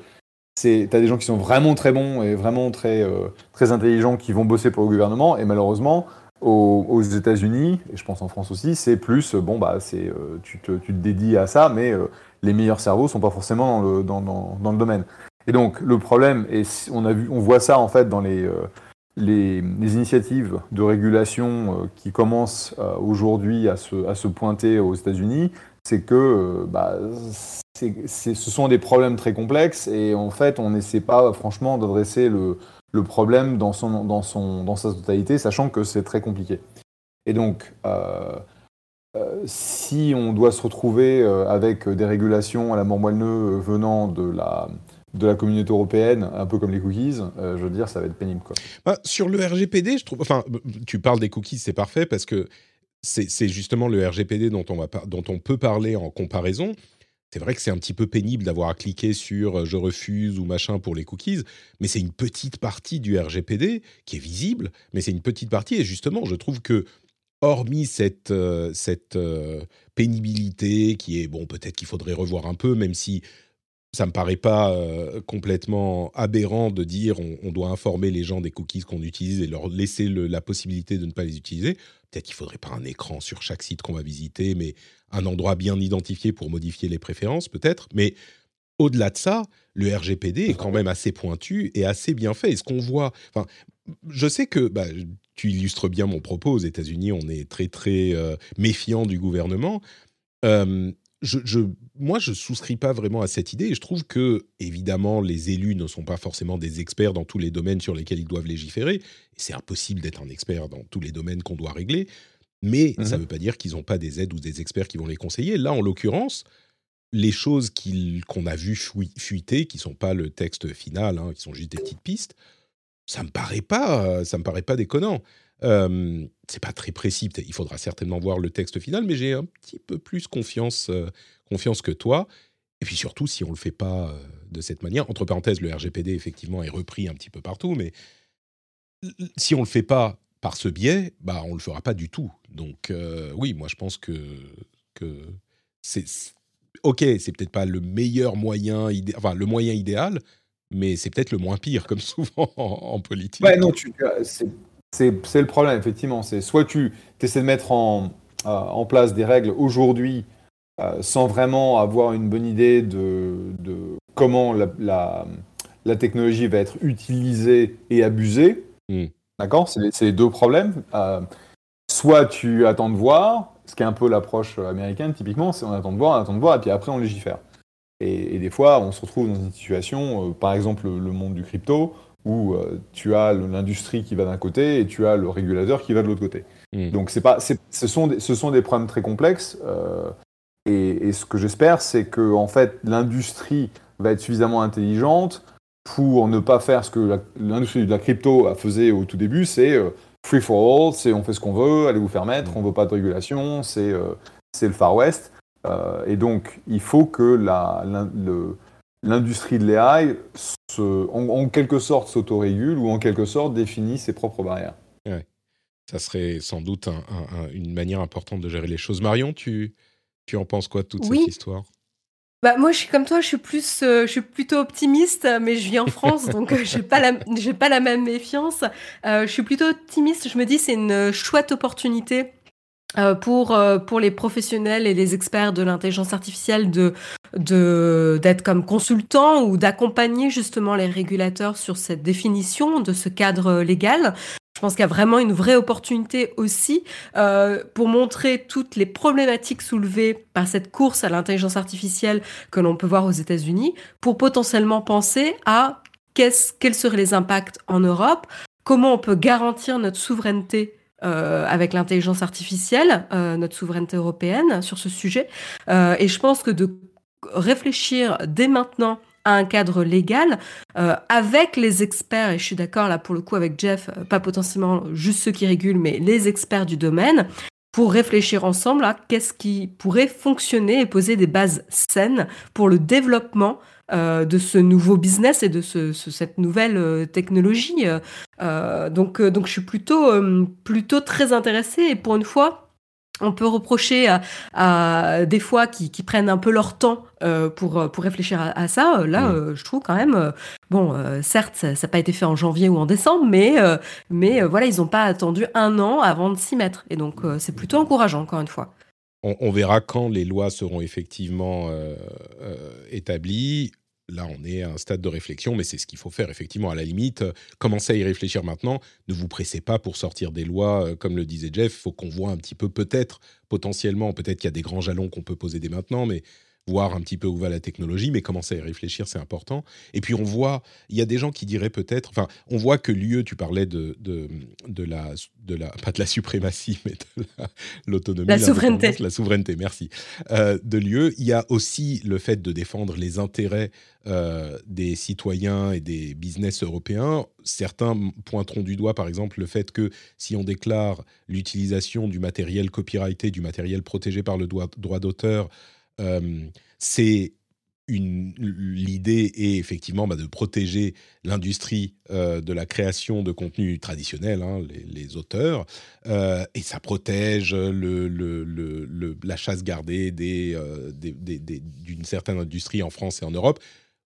S3: tu as des gens qui sont vraiment très bons et vraiment très, euh, très intelligents qui vont bosser pour le gouvernement. Et malheureusement, aux, États-Unis, et je pense en France aussi, c'est plus, euh, bon, bah, euh, tu, te, dédies à ça, mais euh, les meilleurs cerveaux sont pas forcément dans le, dans, le domaine. Et donc, le problème, et on, a vu, on voit ça en fait dans les, euh, les, initiatives de régulation euh, qui commencent euh, aujourd'hui à se, pointer aux États-Unis, c'est que euh, bah, ce sont des problèmes très complexes et en fait, on n'essaie pas franchement d'adresser le, problème dans, son, dans, son, dans sa totalité, sachant que c'est très compliqué. Et donc, si on doit se retrouver avec des régulations à la mort moelle venant de la, de la communauté européenne, un peu comme les cookies, euh, je veux dire, ça va être pénible. Quoi.
S1: Bah, sur le RGPD, je trouve. Enfin, tu parles des cookies, c'est parfait parce que c'est justement le RGPD dont on, va dont on peut parler en comparaison. C'est vrai que c'est un petit peu pénible d'avoir à cliquer sur euh, je refuse ou machin pour les cookies, mais c'est une petite partie du RGPD qui est visible, mais c'est une petite partie. Et justement, je trouve que, hormis cette, euh, cette euh, pénibilité qui est, bon, peut-être qu'il faudrait revoir un peu, même si ça me paraît pas euh, complètement aberrant de dire on, doit informer les gens des cookies qu'on utilise et leur laisser la possibilité de ne pas les utiliser. Peut-être qu'il faudrait pas un écran sur chaque site qu'on va visiter, mais un endroit bien identifié pour modifier les préférences, peut-être. Mais au-delà de ça, le RGPD est quand même assez pointu et assez bien fait. Et ce qu'on voit, enfin, je sais que bah, tu illustres bien mon propos. Aux États-Unis, on est très très euh, méfiant du gouvernement. Euh, je, je- moi, je souscris pas vraiment à cette idée. Et je trouve que, évidemment, les élus ne sont pas forcément des experts dans tous les domaines sur lesquels ils doivent légiférer. C'est impossible d'être un expert dans tous les domaines qu'on doit régler. Mais ça ne veut pas dire qu'ils n'ont pas des aides ou des experts qui vont les conseiller. Là, en l'occurrence, les choses qu'on a vues fui- fuiter, qui sont pas le texte final, hein, qui sont juste des petites pistes, ça me paraît pas, ça me paraît pas déconnant. Euh, c'est pas très précis. Il faudra certainement voir le texte final, mais j'ai un petit peu plus confiance, euh, confiance que toi. Et puis surtout, si on le fait pas euh, de cette manière, entre parenthèses, le RGPD effectivement est repris un petit peu partout, mais si on le fait pas par ce biais, bah on le fera pas du tout. Donc oui, moi je pense que c'est ok, c'est peut-être pas le meilleur moyen, enfin le moyen idéal, mais c'est peut-être le moins pire, comme souvent en, politique.
S3: Ouais, non, tu, c'est, le problème, effectivement. C'est soit tu essaies de mettre en, euh, en place des règles aujourd'hui euh, sans vraiment avoir une bonne idée de, de comment la, la, la technologie va être utilisée et abusée.
S1: Mm.
S3: D'accord? C'est, les- deux problèmes. Euh, soit tu attends de voir, ce qui est un peu l'approche américaine, typiquement, c'est on attend de voir, on attend de voir, et puis après on légifère. Et, et des fois, on se retrouve dans une situation, par exemple le, le monde du crypto, où euh, tu as l'industrie qui va d'un côté et tu as le régulateur qui va de l'autre côté.
S1: Mm.
S3: Donc c'est pas, ce, sont des, ce sont des problèmes très complexes. euh, et, et ce que j'espère, c'est que en fait, l'industrie va être suffisamment intelligente pour ne pas faire ce que l'industrie de la crypto a faisait au tout début, c'est euh, free for all, c'est on fait ce qu'on veut, allez vous faire mettre, on veut pas de régulation, c'est euh, c'est le Far West. Et donc, il faut que la- le- l'industrie de l'AI, se- en, en quelque sorte, s'autorégule ou en quelque sorte définisse ses propres barrières.
S1: Ça serait sans doute un- un- un- une manière importante de gérer les choses. Marion, tu, tu en penses quoi de toute
S2: Oui.
S1: cette histoire?
S2: Bah, moi, je suis comme toi, je suis plus, euh, je suis plutôt optimiste, mais je vis en France, donc euh, j'ai pas la, j'ai pas la même méfiance. Euh, je suis plutôt optimiste. Je me dis c'est une chouette opportunité euh, pour euh, pour les professionnels et les experts de l'intelligence artificielle de de d'être comme consultants ou d'accompagner justement les régulateurs sur cette définition de ce cadre légal. Je pense qu'il y a vraiment une vraie opportunité aussi euh, pour montrer toutes les problématiques soulevées par cette course à l'intelligence artificielle que l'on peut voir aux États-Unis, pour potentiellement penser à qu'est-ce- quels seraient les impacts en Europe, comment on peut garantir notre souveraineté euh, avec l'intelligence artificielle, euh, notre souveraineté européenne sur ce sujet. Euh, et je pense que de réfléchir dès maintenant à un cadre légal avec les experts, et je suis d'accord là pour le coup avec Jeff, pas potentiellement juste ceux qui régulent, mais les experts du domaine, pour réfléchir ensemble à qu'est-ce qui pourrait fonctionner et poser des bases saines pour le développement euh, de ce nouveau business et de ce, cette nouvelle technologie. donc, donc je suis plutôt, plutôt très intéressée et pour une fois, on peut reprocher à, des fois qui, prennent un peu leur temps euh, pour, pour réfléchir à, ça. Là, euh, je trouve quand même, euh, bon, certes, ça n'a pas été fait en janvier ou en décembre, mais, mais voilà, ils n'ont pas attendu un an avant de s'y mettre. Et donc, c'est plutôt encourageant, encore une fois.
S1: On, verra quand les lois seront effectivement établies là, on est à un stade de réflexion, mais c'est ce qu'il faut faire effectivement. À la limite, euh, commencez à y réfléchir maintenant. Ne vous pressez pas pour sortir des lois, euh, comme le disait Jeff. Il faut qu'on voit un petit peu, peut-être, potentiellement, peut-être qu'il y a des grands jalons qu'on peut poser dès maintenant, mais voir un petit peu où va la technologie, mais commencer à y réfléchir, c'est important. Et puis on voit, il y a des gens qui diraient peut-être, enfin, on voit que l'UE, tu parlais de, de, de, la, de la, pas de la suprématie, mais de l'autonomie.
S2: La, souveraineté.
S1: La souveraineté, merci. Euh, de l'UE, il y a aussi le fait de défendre les intérêts euh, des citoyens et des business européens. Certains pointeront du doigt, par exemple, le fait que si on déclare l'utilisation du matériel copyrighté, du matériel protégé par le droit d'auteur, c'est l'idée est effectivement bah, de protéger l'industrie euh, de la création de contenu traditionnel, hein, les, auteurs, euh, et ça protège le, la chasse gardée d'une certaine industrie en France et en Europe.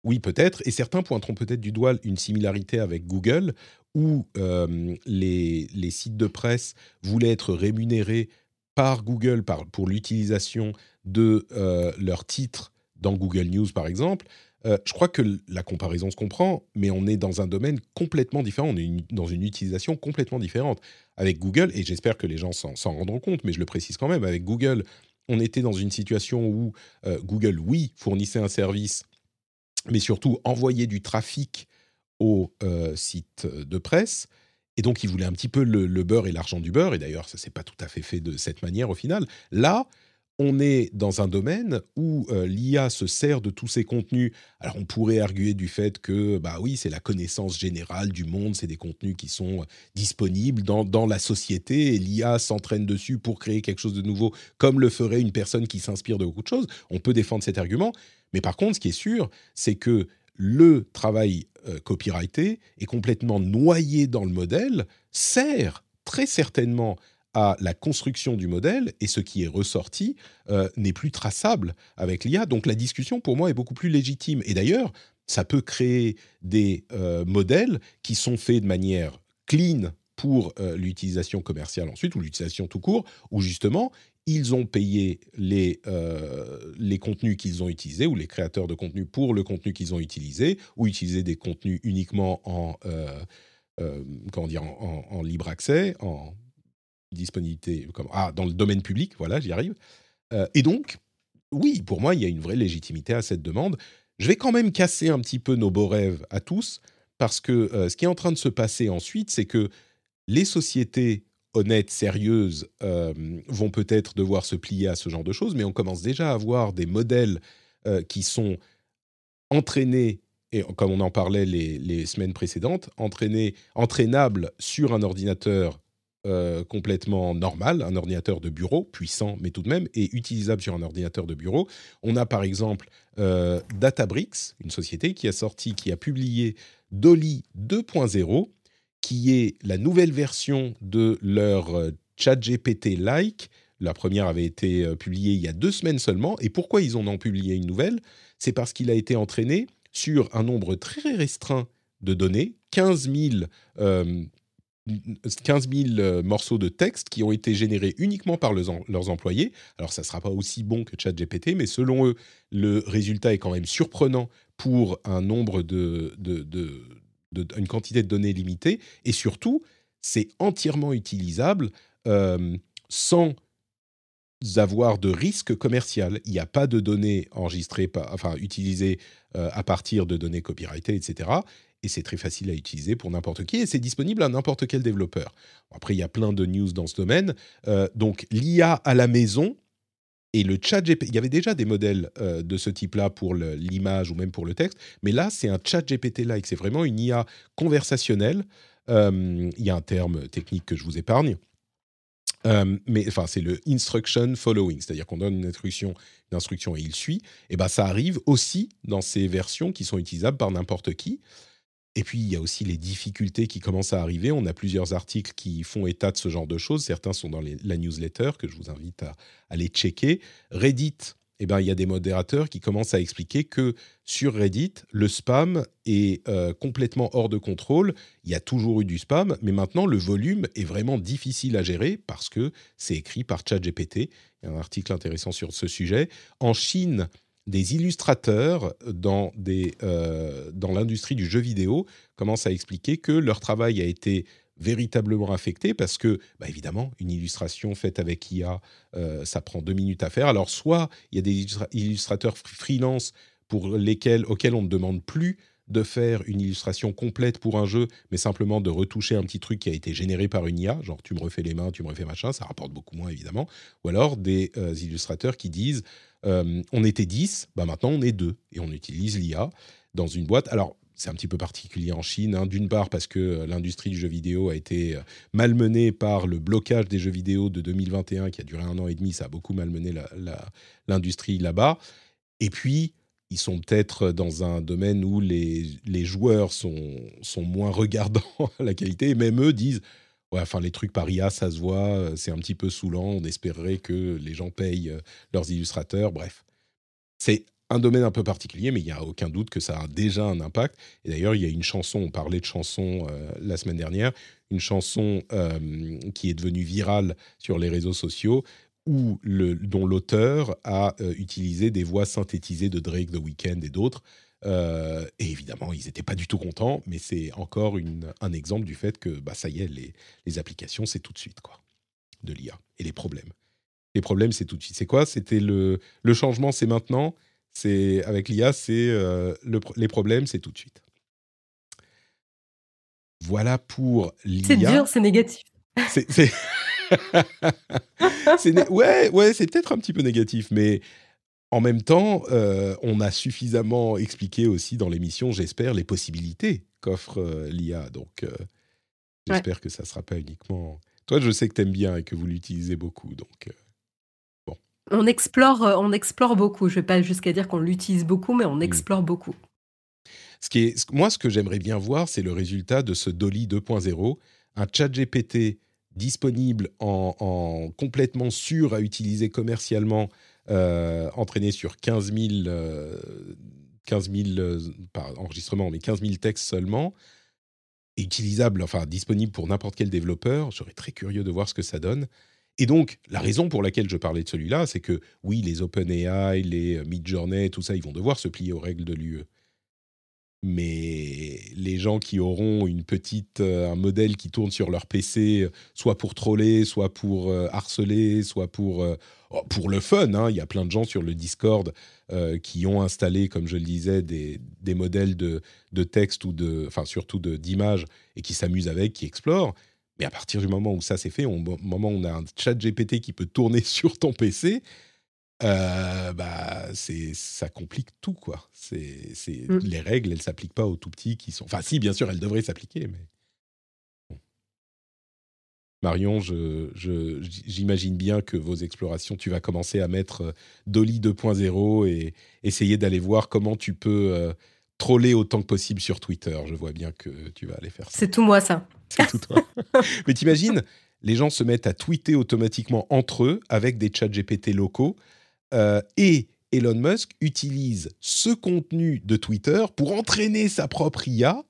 S1: Oui, peut-être, et certains pointeront peut-être du doigt une similarité avec Google, où les, sites de presse voulaient être rémunérés par Google pour l'utilisation de euh, leurs titres dans Google News, par exemple. Euh, je crois que la comparaison se comprend, mais on est dans un domaine complètement différent, on est dans une utilisation complètement différente. Avec Google, et j'espère que les gens s'en rendront compte, mais je le précise quand même, avec Google, on était dans une situation où euh, Google, oui, fournissait un service, mais surtout envoyait du trafic aux sites de presse. Et donc, il voulait un petit peu le, beurre et l'argent du beurre. Et d'ailleurs, ça s'est pas tout à fait fait de cette manière au final. Là, on est dans un domaine où euh, l'IA se sert de tous ces contenus. Alors, on pourrait arguer du fait que, bah oui, c'est la connaissance générale du monde, c'est des contenus qui sont euh, disponibles dans, dans la société et l'IA s'entraîne dessus pour créer quelque chose de nouveau, comme le ferait une personne qui s'inspire de beaucoup de choses. On peut défendre cet argument. Mais par contre, ce qui est sûr, c'est que le travail euh, copyrighté est complètement noyé dans le modèle, sert très certainement à la construction du modèle et ce qui est ressorti euh, n'est plus traçable avec l'IA. Donc la discussion pour moi est beaucoup plus légitime. Et d'ailleurs, ça peut créer des euh, modèles qui sont faits de manière clean pour l'utilisation commerciale ensuite, ou l'utilisation tout court, où justement ils ont payé les, euh, les contenus qu'ils ont utilisés, ou les créateurs de contenu pour le contenu qu'ils ont utilisé, ou utiliser des contenus uniquement en, euh, euh, comment dire, en, libre accès, en disponibilité, ah, dans le domaine public, voilà, j'y arrive. et donc, oui, pour moi, il y a une vraie légitimité à cette demande. Je vais quand même casser un petit peu nos beaux rêves à tous, parce que ce qui est en train de se passer ensuite, c'est que les sociétés honnêtes, sérieuses, euh, vont peut-être devoir se plier à ce genre de choses, mais on commence déjà à avoir des modèles euh, qui sont entraînés, et comme on en parlait les, semaines précédentes, entraînés, entraînables sur un ordinateur euh, complètement normal, un ordinateur de bureau, puissant mais tout de même, et utilisable sur un ordinateur de bureau. On a par exemple Databricks, une société qui a sorti, qui a publié Dolly 2.0, qui est la nouvelle version de leur euh, ChatGPT-like. La première avait été euh, publiée il y a deux semaines seulement. Et pourquoi ils en ont publié une nouvelle? C'est parce qu'il a été entraîné sur un nombre très restreint de données, 15 000, 15 000 morceaux de texte qui ont été générés uniquement par leurs employés. Alors ça ne sera pas aussi bon que ChatGPT, mais selon eux, le résultat est quand même surprenant pour un nombre de, de, une quantité de données limitée, et surtout, c'est entièrement utilisable euh, sans avoir de risque commercial. Il n'y a pas de données enregistrées, enfin utilisées euh, à partir de données copyrightées, etc. Et c'est très facile à utiliser pour n'importe qui et c'est disponible à n'importe quel développeur. Après, il y a plein de news dans ce domaine. Euh, donc, l'IA à la maison, Et le chat GPT, il y avait déjà des modèles euh, de ce type-là pour l'image ou même pour le texte, mais là, c'est un chat GPT-like. C'est vraiment une IA conversationnelle. Euh, il y a un terme technique que je vous épargne. Mais enfin, c'est le instruction following, c'est-à-dire qu'on donne une instruction, une instruction et il suit. Et ben, ça arrive aussi dans ces versions qui sont utilisables par n'importe qui. Et puis, il y a aussi les difficultés qui commencent à arriver. On a plusieurs articles qui font état de ce genre de choses. Certains sont dans la newsletter, que je vous invite à aller checker. Reddit, eh ben, il y a des modérateurs qui commencent à expliquer que sur Reddit, le spam est euh, complètement hors de contrôle. Il y a toujours eu du spam, mais maintenant, le volume est vraiment difficile à gérer parce que c'est écrit par ChatGPT. Il y a un article intéressant sur ce sujet. En Chine, des illustrateurs euh, dans l'industrie du jeu vidéo commencent à expliquer que leur travail a été véritablement affecté parce que, bah évidemment, une illustration faite avec IA, euh, ça prend deux minutes à faire. Alors, soit il y a des illustrateurs freelance pour lesquels, auxquels on ne demande plus de faire une illustration complète pour un jeu, mais simplement de retoucher un petit truc qui a été généré par une IA, genre tu me refais les mains, tu me refais machin, ça rapporte beaucoup moins évidemment. Ou alors des euh, illustrateurs qui disent euh, on était 10, bah maintenant on est 2 et on utilise l'IA dans une boîte. Alors c'est un petit peu particulier en Chine, hein. d'une part parce que euh, l'industrie du jeu vidéo a été malmenée par le blocage des jeux vidéo de 2021 qui a duré un an et demi, ça a beaucoup malmené l'industrie là-bas. Et puis, ils sont peut-être dans un domaine où les, les joueurs sont, sont moins regardants à la qualité, et même eux disent Enfin, les trucs par IA, ça se voit, c'est un petit peu saoulant, on espérerait que les gens payent euh, leurs illustrateurs, bref. C'est un domaine un peu particulier, mais il n'y a aucun doute que ça a déjà un impact. Et d'ailleurs, il y a une chanson, on parlait de chanson euh, la semaine dernière, une chanson euh, qui est devenue virale sur les réseaux sociaux, le, dont l'auteur a euh, utilisé des voix synthétisées de Drake, The Weeknd et d'autres. Euh, et évidemment, ils n'étaient pas du tout contents, mais c'est encore une, un exemple du fait que bah, ça y est, les, les applications, c'est tout de suite quoi, de l'IA. Et les problèmes. Les problèmes, c'est tout de suite. C'est quoi? C'était le, le changement, c'est maintenant. C'est avec l'IA, c'est euh, le, les problèmes, c'est tout de suite. Voilà pour l'IA.
S2: C'est dur, c'est négatif.
S1: C'est ouais, ouais, c'est peut-être un petit peu négatif, mais en même temps, euh, on a suffisamment expliqué aussi dans l'émission, j'espère, les possibilités qu'offre euh, l'IA. Donc, euh, j'espère que ça ne sera pas uniquement. Toi, je sais que tu aimes bien et que vous l'utilisez beaucoup, donc. bon.
S2: On explore, on explore beaucoup. Je ne vais pas jusqu'à dire qu'on l'utilise beaucoup, mais on mmh. explore beaucoup.
S1: Ce qui est, moi, ce que j'aimerais bien voir, c'est le résultat de ce Dolly 2.0, un chat GPT disponible en, complètement sûr à utiliser commercialement, euh, entraîné sur 15 000, 15 000 pas enregistrements, mais 15 000 textes seulement, utilisable, enfin disponible pour n'importe quel développeur. J'aurais très curieux de voir ce que ça donne. Et donc, la raison pour laquelle je parlais de celui-là, c'est que oui, les OpenAI, les Midjourney, tout ça, ils vont devoir se plier aux règles de l'UE mais les gens qui auront une petite, euh, un modèle qui tourne sur leur PC, soit pour troller, soit pour euh, harceler, soit pour, euh, oh, pour le fun. Hein. Il y a plein de gens sur le Discord qui ont installé, comme je le disais, des, des modèles de, de, texte ou de, surtout d'images et qui s'amusent avec, qui explorent. Mais à partir du moment où ça s'est fait, au moment où on a un chat GPT qui peut tourner sur ton PC, euh, bah, c'est ça complique tout quoi. C'est mmh. les règles, elles s'appliquent pas aux tout petits qui sont. Enfin, si, bien sûr, elles devraient s'appliquer, mais. Marion, je, j'imagine bien que vos explorations, tu vas commencer à mettre euh, Dolly 2.0 et essayer d'aller voir comment tu peux euh, troller autant que possible sur Twitter. Je vois bien que tu vas aller faire ça.
S2: C'est tout moi ça.
S1: C'est tout toi. mais t'imagines, les gens se mettent à tweeter automatiquement entre eux avec des chats GPT locaux euh, et Elon Musk utilise ce contenu de Twitter pour entraîner sa propre IA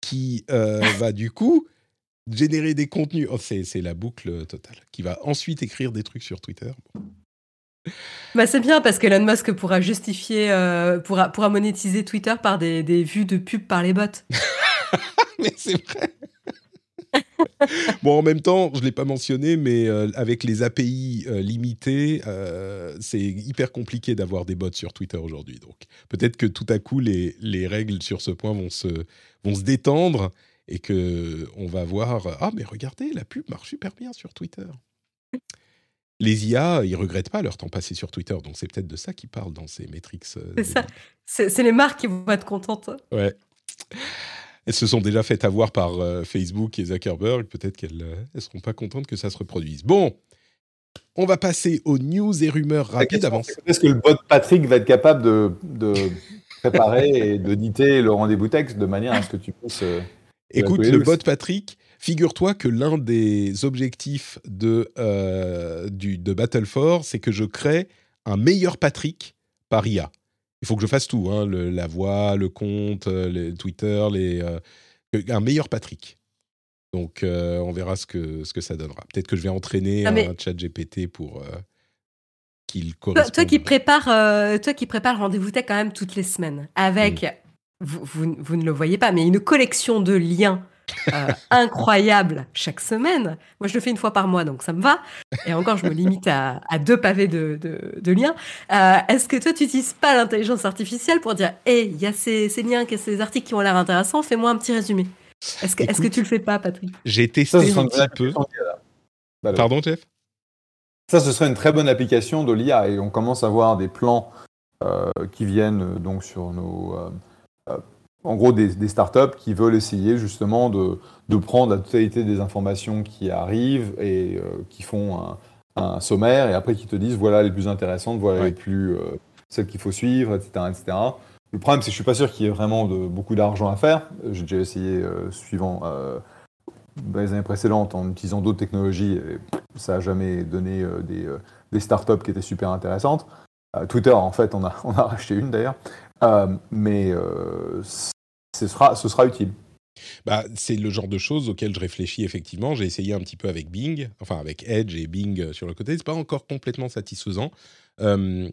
S1: qui euh, va du coup générer des contenus. Oh, c'est la boucle totale. Qui va ensuite écrire des trucs sur Twitter.
S2: Bah c'est bien parce qu'Elon Musk pourra justifier, euh, pourra, pourra monétiser Twitter par des, des vues de pub par les bots.
S1: Mais c'est vrai bon, en même temps, je ne l'ai pas mentionné, mais euh, avec les API euh, limitées, euh, c'est hyper compliqué d'avoir des bots sur Twitter aujourd'hui. Donc, peut-être que tout à coup, les, les, règles sur ce point vont se, vont se détendre et que on va voir Ah, mais regardez, la pub marche super bien sur Twitter. les IA, ils regrettent pas leur temps passé sur Twitter, donc c'est peut-être de ça qu'ils parlent dans ces métriques. euh,
S2: C'est ça. C'est c'est les marques qui vont être contentes.
S1: Ouais. Elles se sont déjà fait avoir par euh, Facebook et Zuckerberg. Peut-être qu'elles ne seront pas contentes que ça se reproduise. Bon, on va passer aux news et rumeurs rapides avant.
S3: Est-ce que le bot Patrick va être capable de, de préparer et de diter le rendez-vous texte de manière à ce que tu puisses. euh,
S1: Écoute, le bot Patrick, figure-toi que l'un des objectifs de, euh, du, de Battle for, c'est que je crée un meilleur Patrick par IA. Il faut que je fasse tout, hein, le- la voix, le compte, euh, les Twitter, les, euh, un meilleur Patrick. Donc, euh, on verra ce que, ce que ça donnera. Peut-être que je vais entraîner
S2: mais-
S1: un chat GPT pour euh, qu'il corresponde.
S2: toi qui prépares, euh, toi qui prépares le rendez-vous tech quand même toutes les semaines, avec,
S1: Mm.
S2: vous, vous- vous ne le voyez pas, mais une collection de liens euh, incroyables chaque semaine. Moi, je le fais une fois par mois, donc ça me va. Et encore, je me limite à, à deux pavés de, de- de liens. Euh, Est-ce que toi, tu n'utilises pas l'intelligence artificielle pour dire, hé, il y a ces, ces liens, ces articles qui ont l'air intéressants, fais-moi un petit résumé. Est-ce que,
S1: Écoute,
S2: tu le fais pas, Patrick?
S1: J'ai
S3: Ça,
S1: testé
S3: serait
S1: un petit peu.
S3: Bah,
S1: Pardon, Jeff?
S3: Ça, ce serait une très bonne application de l'IA et on commence à voir des plans euh, qui viennent donc sur nos. En gros, des, des startups qui veulent essayer justement de, de prendre la totalité des informations qui arrivent et euh, qui font un, un sommaire et après qui te disent voilà les plus intéressantes, voilà les plus. euh, celles qu'il faut suivre, etc. etc. Le problème, c'est que je suis pas sûr qu'il y ait vraiment de, beaucoup d'argent à faire. J'ai déjà essayé euh, suivant. les années précédentes en utilisant d'autres technologies, et ça n'a jamais donné des, des startups qui étaient super intéressantes. Twitter, en fait, on a, on a racheté une d'ailleurs, Euh, mais euh, ce, sera, utile.
S1: Bah, c'est le genre de choses auxquelles je réfléchis effectivement. J'ai essayé un petit peu avec Bing, enfin avec Edge et Bing euh, sur le côté. C'est pas encore complètement satisfaisant. Euh,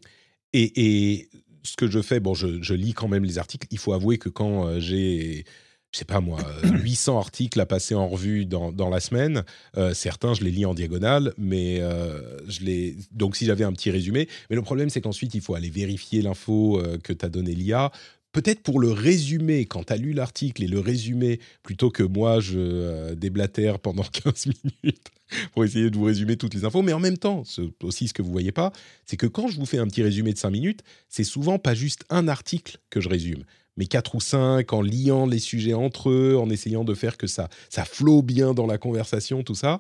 S1: et, ce que je fais, bon, je, lis quand même les articles. Il faut avouer que quand euh, j'ai, je sais pas moi, euh, 800 articles à passer en revue dans, dans la semaine, euh, certains je les lis en diagonale, mais euh, je les. Donc si j'avais un petit résumé, mais le problème c'est qu'ensuite il faut aller vérifier l'info euh, que t'as donné l'IA peut-être pour le résumer, quand tu as lu l'article et le résumé, plutôt que moi, je euh, déblatère pendant 15 minutes pour essayer de vous résumer toutes les infos. Mais en même temps, c'est aussi ce que vous voyez pas, c'est que quand je vous fais un petit résumé de 5 minutes, c'est souvent pas juste un article que je résume, mais 4 ou 5 en liant les sujets entre eux, en essayant de faire que ça, ça flot bien dans la conversation, tout ça.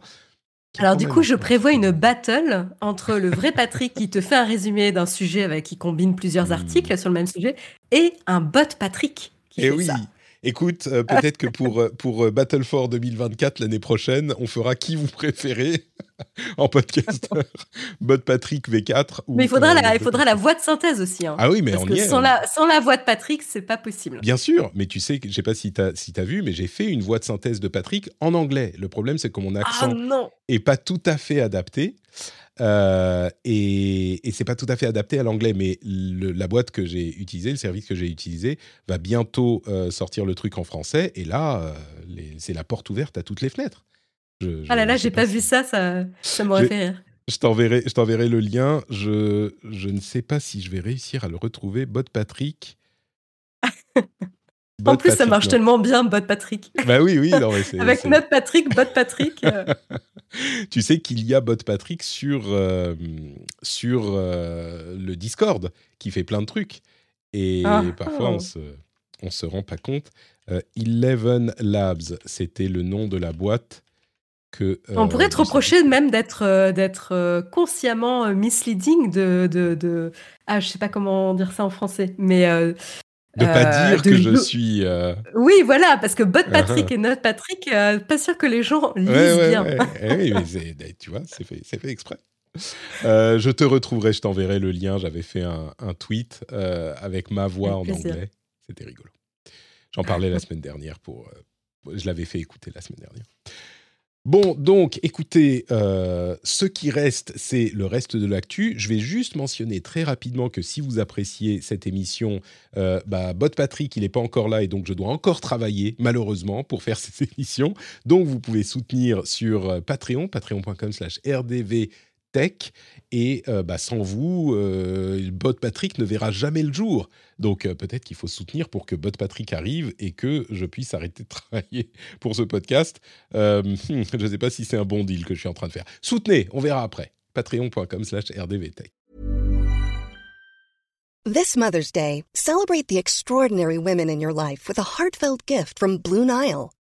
S2: Alors du coup, je prévois une battle entre le vrai Patrick qui te fait un résumé d'un sujet avec qui combine plusieurs
S1: Hmm.
S2: articles sur le même sujet et un bot Patrick qui
S1: Eh
S2: fait
S1: oui.
S2: ça.
S1: Écoute, euh, peut-être que pour, euh, pour euh, Battle for 2024 l'année prochaine, on fera qui vous préférez en podcasteur. Bot Patrick V4. ou,
S2: Mais il faudra,
S1: euh,
S2: la, il faudra la voix de synthèse aussi. hein.
S1: Ah oui, mais
S2: Parce
S1: on
S2: que
S1: y est.
S2: sans, la, sans la voix de Patrick, c'est pas possible.
S1: Bien sûr, mais tu sais, je sais pas si tu as, si t'as vu, mais j'ai fait une voix de synthèse de Patrick en anglais. Le problème, c'est que mon
S2: Ah
S1: accent
S2: non
S1: est pas tout à fait adapté. Euh, et, et c'est pas tout à fait adapté à l'anglais, mais le- la boîte que j'ai utilisée, le service que j'ai utilisé, va bientôt euh, sortir le truc en français. Et là, euh, c'est la porte ouverte à toutes les fenêtres. Je- je-
S2: Ah là là, j'ai pas
S1: si-
S2: vu ça, ça, ça m'aurait fait rire.
S1: Je t'enverrai, je t'enverrai le lien. Je, je ne sais pas si je vais réussir à le retrouver. Bot Patrick.
S2: En plus, ça marche
S1: non.
S2: tellement bien, bot Patrick.
S1: Bah oui, oui, non, mais c'est-
S2: Avec notre Patrick, bot Patrick. euh,
S1: tu sais qu'il y a Bot Patrick sur, euh, sur euh, le Discord qui fait plein de trucs. Et
S2: Ah.
S1: parfois, on se, on se rend pas compte. Eleven Labs, c'était le nom de la boîte que.
S2: On pourrait te reprocher même d'être d'être consciemment misleading de, de, de- Ah, je sais pas comment dire ça en français, mais...
S1: De pas
S2: euh,
S1: dire
S2: de
S1: que je suis. euh,
S2: Oui, voilà, parce que bot Patrick et notre Patrick, euh, pas sûr que les gens lisent
S1: Ouais,
S2: bien.
S1: Eh oui, mais c'est- tu vois, c'est fait, c'est fait exprès. Euh, je te retrouverai, je t'enverrai le lien. J'avais fait un, un tweet euh, avec ma voix
S2: Avec
S1: en
S2: plaisir.
S1: anglais. C'était rigolo. J'en parlais la semaine dernière pour. euh, je l'avais fait écouter la semaine dernière. Bon, donc, écoutez, euh, ce qui reste, c'est le reste de l'actu. Je vais juste mentionner très rapidement que si vous appréciez cette émission, euh, bah, Bot Patrick, il n'est pas encore là et donc je dois encore travailler, malheureusement, pour faire cette émission. Donc, vous pouvez soutenir sur euh, Patreon, patreon.com slash rdvtech. Et euh, bah, sans vous, euh, Bot Patrick ne verra jamais le jour. Donc, euh, peut-être qu'il faut soutenir pour que Bot Patrick arrive et que je puisse arrêter de travailler pour ce podcast. Je ne sais pas si c'est un bon deal que je suis en train de faire. Soutenez, on verra après. patreon.com slash rdvtech.
S4: This Mother's Day, celebrate the extraordinary women in your life with a heartfelt gift from Blue Nile.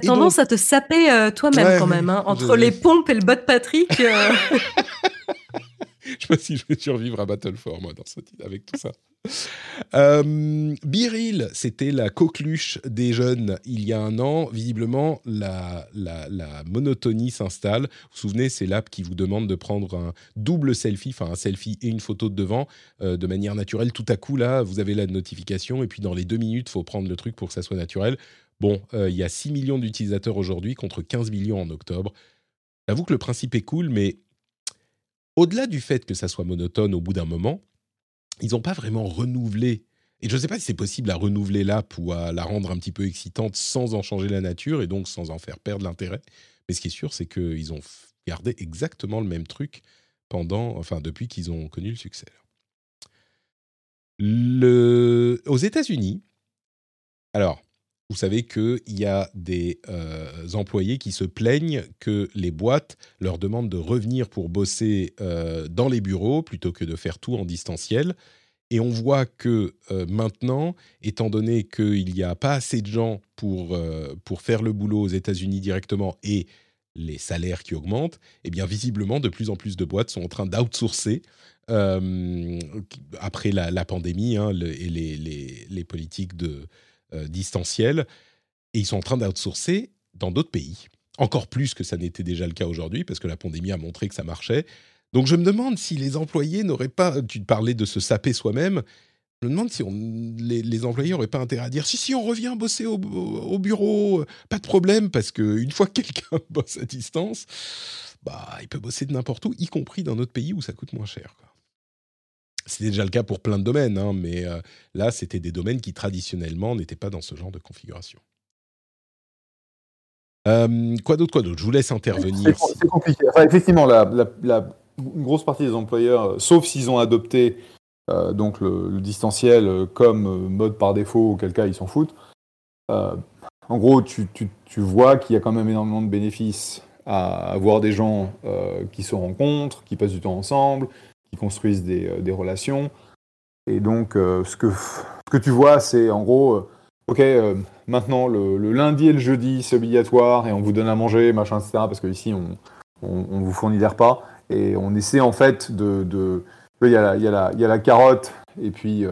S2: T'as tendance
S1: donc-
S2: à te saper euh, toi-même
S1: Ouais,
S2: quand même, hein,
S1: je-
S2: entre les pompes et le bot de Patrick. euh,
S1: Je sais pas si je vais survivre à Battle 4, moi, dans ce titre, avec tout ça. Euh, Biril, c'était la coqueluche des jeunes il y a un an. Visiblement, la, la, la monotonie s'installe. Vous vous souvenez, c'est l'app qui vous demande de prendre un double selfie, enfin un selfie et une photo de devant, euh, de manière naturelle. Tout à coup, là, vous avez la notification, et puis dans les deux minutes, il faut prendre le truc pour que ça soit naturel. Bon, euh, il y a 6 millions d'utilisateurs aujourd'hui contre 15 millions en octobre. J'avoue que le principe est cool, mais au-delà du fait que ça soit monotone au bout d'un moment, ils n'ont pas vraiment renouvelé. Et je ne sais pas si c'est possible à renouveler l'app ou à la rendre un petit peu excitante sans en changer la nature et donc sans en faire perdre l'intérêt. Mais ce qui est sûr, c'est qu'ils ont gardé exactement le même truc pendant, enfin, depuis qu'ils ont connu le succès. Aux États-Unis, alors, vous savez qu'il y a des euh, employés qui se plaignent que les boîtes leur demandent de revenir pour bosser euh, dans les bureaux plutôt que de faire tout en distanciel. Et on voit que euh, maintenant, étant donné qu'il n'y a pas assez de gens pour, pour faire le boulot aux États-Unis directement et les salaires qui augmentent, eh bien visiblement, de plus en plus de boîtes sont en train d'outsourcer après la, pandémie hein, et les- les politiques de euh, distanciel. Et ils sont en train d'outsourcer dans d'autres pays. Encore plus que ça n'était déjà le cas aujourd'hui, parce que la pandémie a montré que ça marchait. Donc je me demande si les employés n'auraient pas, tu parlais de se saper soi-même, je me demande si on, les, employés n'auraient pas intérêt à dire si, si, on revient bosser au, au bureau, pas de problème, parce qu'une fois que quelqu'un bosse à distance, bah, il peut bosser de n'importe où, y compris dans notre pays où ça coûte moins cher. C'était déjà le cas pour plein de domaines, hein, mais euh, là, c'était des domaines qui traditionnellement n'étaient pas dans ce genre de configuration. Quoi d'autre, quoi d'autre? Je vous laisse intervenir.
S3: C'est compliqué. Effectivement, une grosse partie des employeurs, euh, sauf s'ils ont adopté euh, donc le, distanciel comme mode par défaut, auquel cas ils s'en foutent. en gros, tu, vois qu'il y a quand même énormément de bénéfices à avoir des gens qui se rencontrent, qui passent du temps ensemble, construisent des, euh, des relations. Et donc, euh, ce, que, que tu vois, c'est en gros, euh, ok, maintenant le, lundi et le jeudi, c'est obligatoire et on vous donne à manger, machin, etc. Parce que ici, on, on, on vous fournit des repas et on essaie en fait de. il y, a la, il, y a la, il y a la carotte et puis il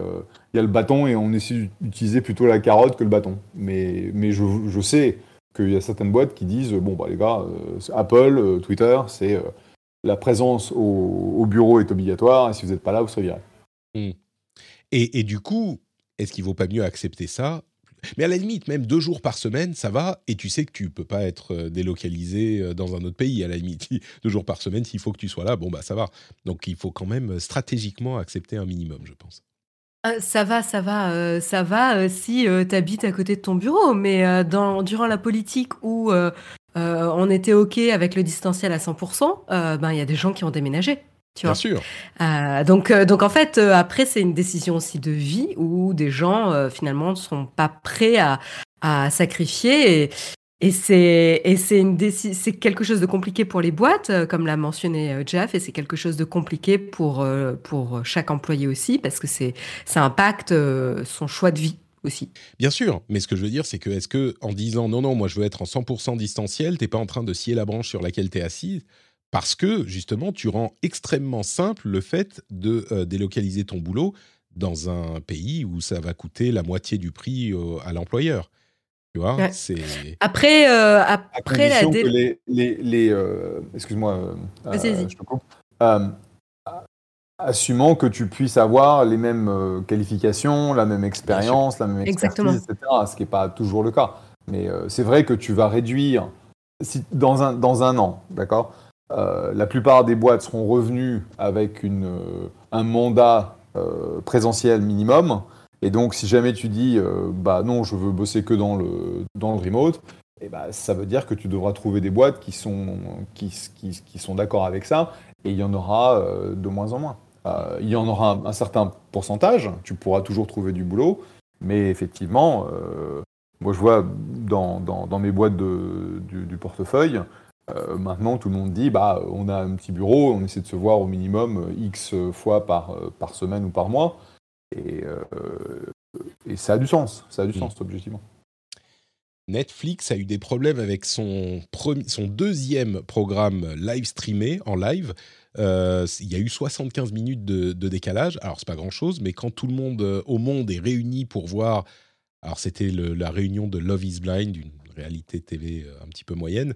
S3: y a le bâton et on essaie d'utiliser plutôt la carotte que le bâton. Mais, mais je, je sais qu'il y a certaines boîtes qui disent bon, bah les gars, Apple, Twitter, c'est la présence au, au bureau est obligatoire et si vous n'êtes pas là, vous serez viré.
S1: Et, et du coup, est-ce qu'il vaut pas mieux accepter ça? Mais à la limite, même deux jours par semaine, ça va. Et tu sais que tu peux pas être euh, délocalisé euh, dans un autre pays. À la limite, deux jours par semaine, s'il faut que tu sois là, bon bah ça va. Donc il faut quand même euh, stratégiquement accepter un minimum, je pense.
S2: Euh, ça va, ça va, euh, ça va euh, si tu habites à côté de ton bureau, mais euh, dans, durant la politique où euh, on était OK avec le distanciel à 100%, euh, ben, il y a des gens qui ont déménagé. Tu
S1: Bien
S2: vois.
S1: sûr.
S2: Euh, donc, donc en fait, après, c'est une décision aussi de vie où des gens finalement ne sont pas prêts à, à sacrifier. Et, et c'est quelque chose de compliqué pour les boîtes, comme l'a mentionné Jeff, et c'est quelque chose de compliqué pour pour chaque employé aussi parce que c'est ça impacte son choix de vie aussi.
S1: Bien sûr, mais ce que je veux dire, c'est que est-ce que en disant non, non, moi je veux être en 100% distanciel, t'es pas en train de scier la branche sur laquelle t'es assis parce que justement, tu rends extrêmement simple le fait de euh, délocaliser ton boulot dans un pays où ça va coûter la moitié du prix à l'employeur. Tu vois,
S2: Ouais.
S1: c'est
S2: Après, euh,
S3: À
S2: après la dé-
S3: que les, les, les, euh, excuse-moi, euh, euh, je te coupe. Assumant que tu puisses avoir les mêmes euh, qualifications, la même expérience, la même expertise,
S2: Exactement.
S3: etc. Ce qui n'est pas toujours le cas. Mais euh, c'est vrai que tu vas réduire si, dans, un, dans un an, d'accord? Euh, La plupart des boîtes seront revenues avec une, euh, un mandat présentiel minimum. Et donc, si jamais tu dis, bah non, je veux bosser que dans le, dans le remote, eh ben, ça veut dire que tu devras trouver des boîtes qui sont, qui, qui, qui sont d'accord avec ça, et il y en aura de moins en moins. Euh, il y en aura un, un certain pourcentage, tu pourras toujours trouver du boulot, mais effectivement, euh, moi je vois dans, dans, dans mes boîtes de, du, du portefeuille, euh, maintenant tout le monde dit, bah, on a un petit bureau, on essaie de se voir au minimum X fois par, par semaine ou par mois, et, et ça a du sens, ça a du
S1: Mm.
S3: sens objectivement.
S1: Netflix a eu des problèmes avec son, premi- son deuxième programme live streamé en live. Euh, il y a eu 75 minutes de, de décalage. Alors, c'est pas grand-chose, mais quand tout le monde euh, au monde est réuni pour voir. Alors, c'était la réunion de Love is Blind, une réalité TV euh, un petit peu moyenne,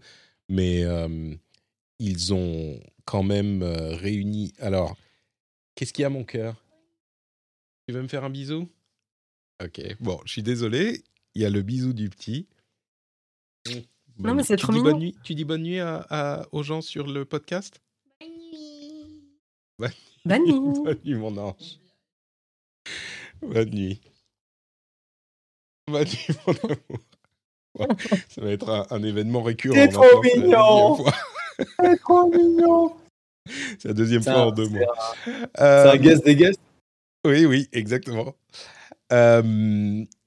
S1: mais euh, ils ont quand même euh, réuni. Alors, qu'est-ce qu'il y a, mon cœur? Tu veux me faire un bisou? Ok, bon, je suis désolé. Il y a le bisou du petit.
S2: Non,
S1: Bonne-
S2: mais c'est trop
S1: dis
S2: mignon.
S1: bonne nuit, Tu dis bonne nuit à- à- aux gens sur le podcast?
S2: Bonne nuit.
S1: Bonne nuit, mon ange. Bonne nuit. Bonne nuit, mon amour. Ouais, Ça va être un, un événement récurrent.
S3: Trop
S1: c'est la
S3: mignon. C'est trop mignon
S1: C'est la deuxième fois en deux mois.
S3: C'est
S1: Euh,
S3: un guest des guests
S1: Oui, oui, exactement. Euh,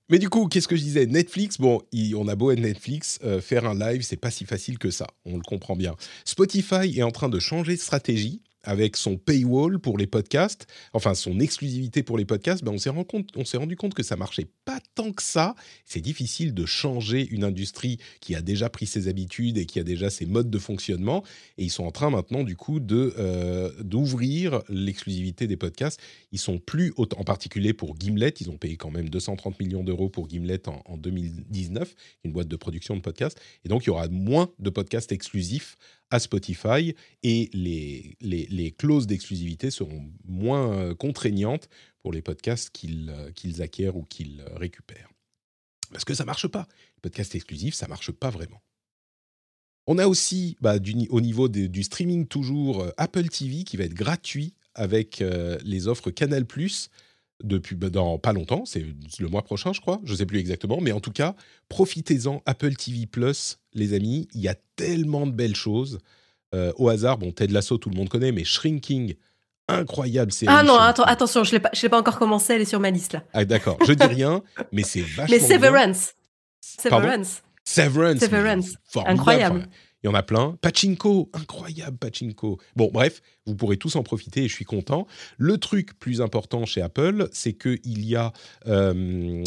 S1: mais du coup, qu'est-ce que je disais? Netflix, bon, il- on a beau être Netflix, euh, faire un live, c'est pas si facile que ça. On le comprend bien. Spotify est en train de changer de stratégie avec son paywall pour les podcasts, enfin son exclusivité pour les podcasts. Ben on s'est rendu compte, que ça marchait pas tant que ça. C'est difficile de changer une industrie qui a déjà pris ses habitudes et qui a déjà ses modes de fonctionnement. Et ils sont en train maintenant, du coup, de euh, d'ouvrir l'exclusivité des podcasts ils sont plus, en particulier pour Gimlet, ils ont payé quand même 230 millions d'euros pour Gimlet en, en 2019, une boîte de production de podcasts. Et donc, il y aura moins de podcasts exclusifs à Spotify et les, les, clauses d'exclusivité seront moins euh, contraignantes pour les podcasts qu'ils euh, acquièrent ou qu'ils euh, récupèrent. Parce que ça marche pas. Les podcasts exclusifs, ça marche pas vraiment. On a aussi, bah, au niveau du streaming toujours, Apple TV qui va être gratuit avec les offres Canal+, depuis bah, dans pas longtemps, c'est le mois prochain je crois, je sais plus exactement, mais en tout cas, profitez-en, Apple TV+, les amis, il y a tellement de belles choses. Euh, au hasard, bon, Ted Lasso, tout le monde connaît, mais Shrinking, incroyable série.
S2: Ah non, attention, je je l'ai pas encore commencé, elle est sur ma liste là.
S1: Ah d'accord, je dis rien, mais c'est vachement
S2: Mais
S1: bien.
S2: Severance.
S1: Pardon?
S2: Severance.
S1: Severance.
S2: Severance. Incroyable.
S1: Enfin, il y en a plein. Pachinko, incroyable Pachinko. Bon, bref, vous pourrez tous en profiter et je suis content. Le truc plus important chez Apple, c'est qu'il y a euh,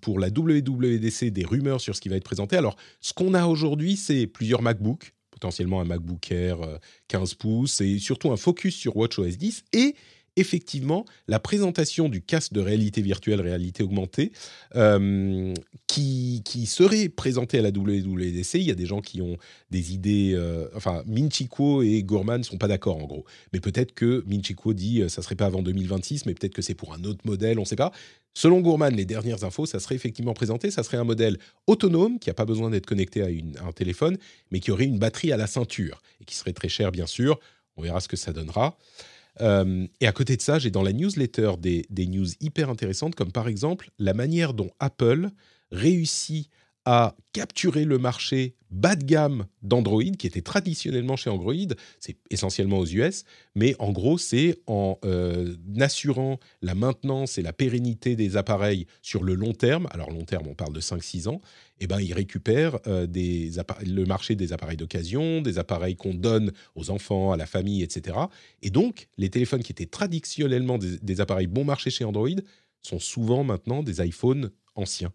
S1: pour la WWDC des rumeurs sur ce qui va être présenté. Alors, ce qu'on a aujourd'hui, c'est plusieurs MacBooks, potentiellement un MacBook Air euh, 15 pouces et surtout un focus sur WatchOS 10 et effectivement la présentation du casque de réalité virtuelle, réalité augmentée, euh, qui, qui serait présenté à la WWDC. Il y a des gens qui ont des idées. euh, enfin, Minchikuo et Gourman ne sont pas d'accord en gros. Mais peut-être que Minchikuo dit euh, ça serait pas avant 2026, mais peut-être que c'est pour un autre modèle, on ne sait pas. Selon Gourman, les dernières infos, ça serait effectivement présenté. Ça serait un modèle autonome qui n'a pas besoin d'être connecté à un téléphone, mais qui aurait une batterie à la ceinture et qui serait très cher, bien sûr. On verra ce que ça donnera. Euh, et à côté de ça, j'ai dans la newsletter des, des news hyper intéressantes, comme par exemple la manière dont Apple réussit à capturer le marché bas de gamme d'Android, qui était traditionnellement chez Android, c'est essentiellement aux US, mais en gros, c'est en euh, assurant la maintenance et la pérennité des appareils sur le long terme, alors long terme, on parle de 5-6 ans, et ben, ils récupèrent euh, le marché des appareils d'occasion, des appareils qu'on donne aux enfants, à la famille, etc. Et donc, les téléphones qui étaient traditionnellement des appareils bon marché chez Android sont souvent maintenant des iPhones anciens.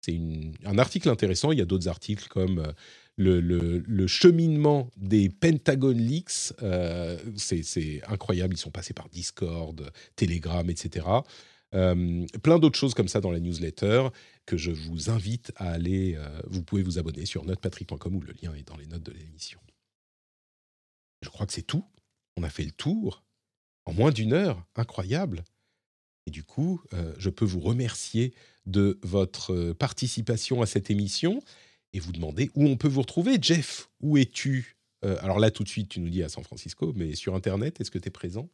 S1: C'est un article intéressant. Il y a d'autres articles comme euh, le, cheminement des Pentagon Leaks. Euh, c'est incroyable. Ils sont passés par Discord, Telegram, etc. Euh, plein d'autres choses comme ça dans la newsletter que je vous invite à aller. Vous pouvez vous abonner sur notepatrick.com où le lien est dans les notes de l'émission. Je crois que c'est tout. On a fait le tour en moins d'une heure. Incroyable. Et du coup, je peux vous remercier de votre participation à cette émission et vous demander où on peut vous retrouver. Jeff, où es-tu? Alors là, tout de suite, tu nous dis à San Francisco, mais sur Internet, est-ce que tu es présent?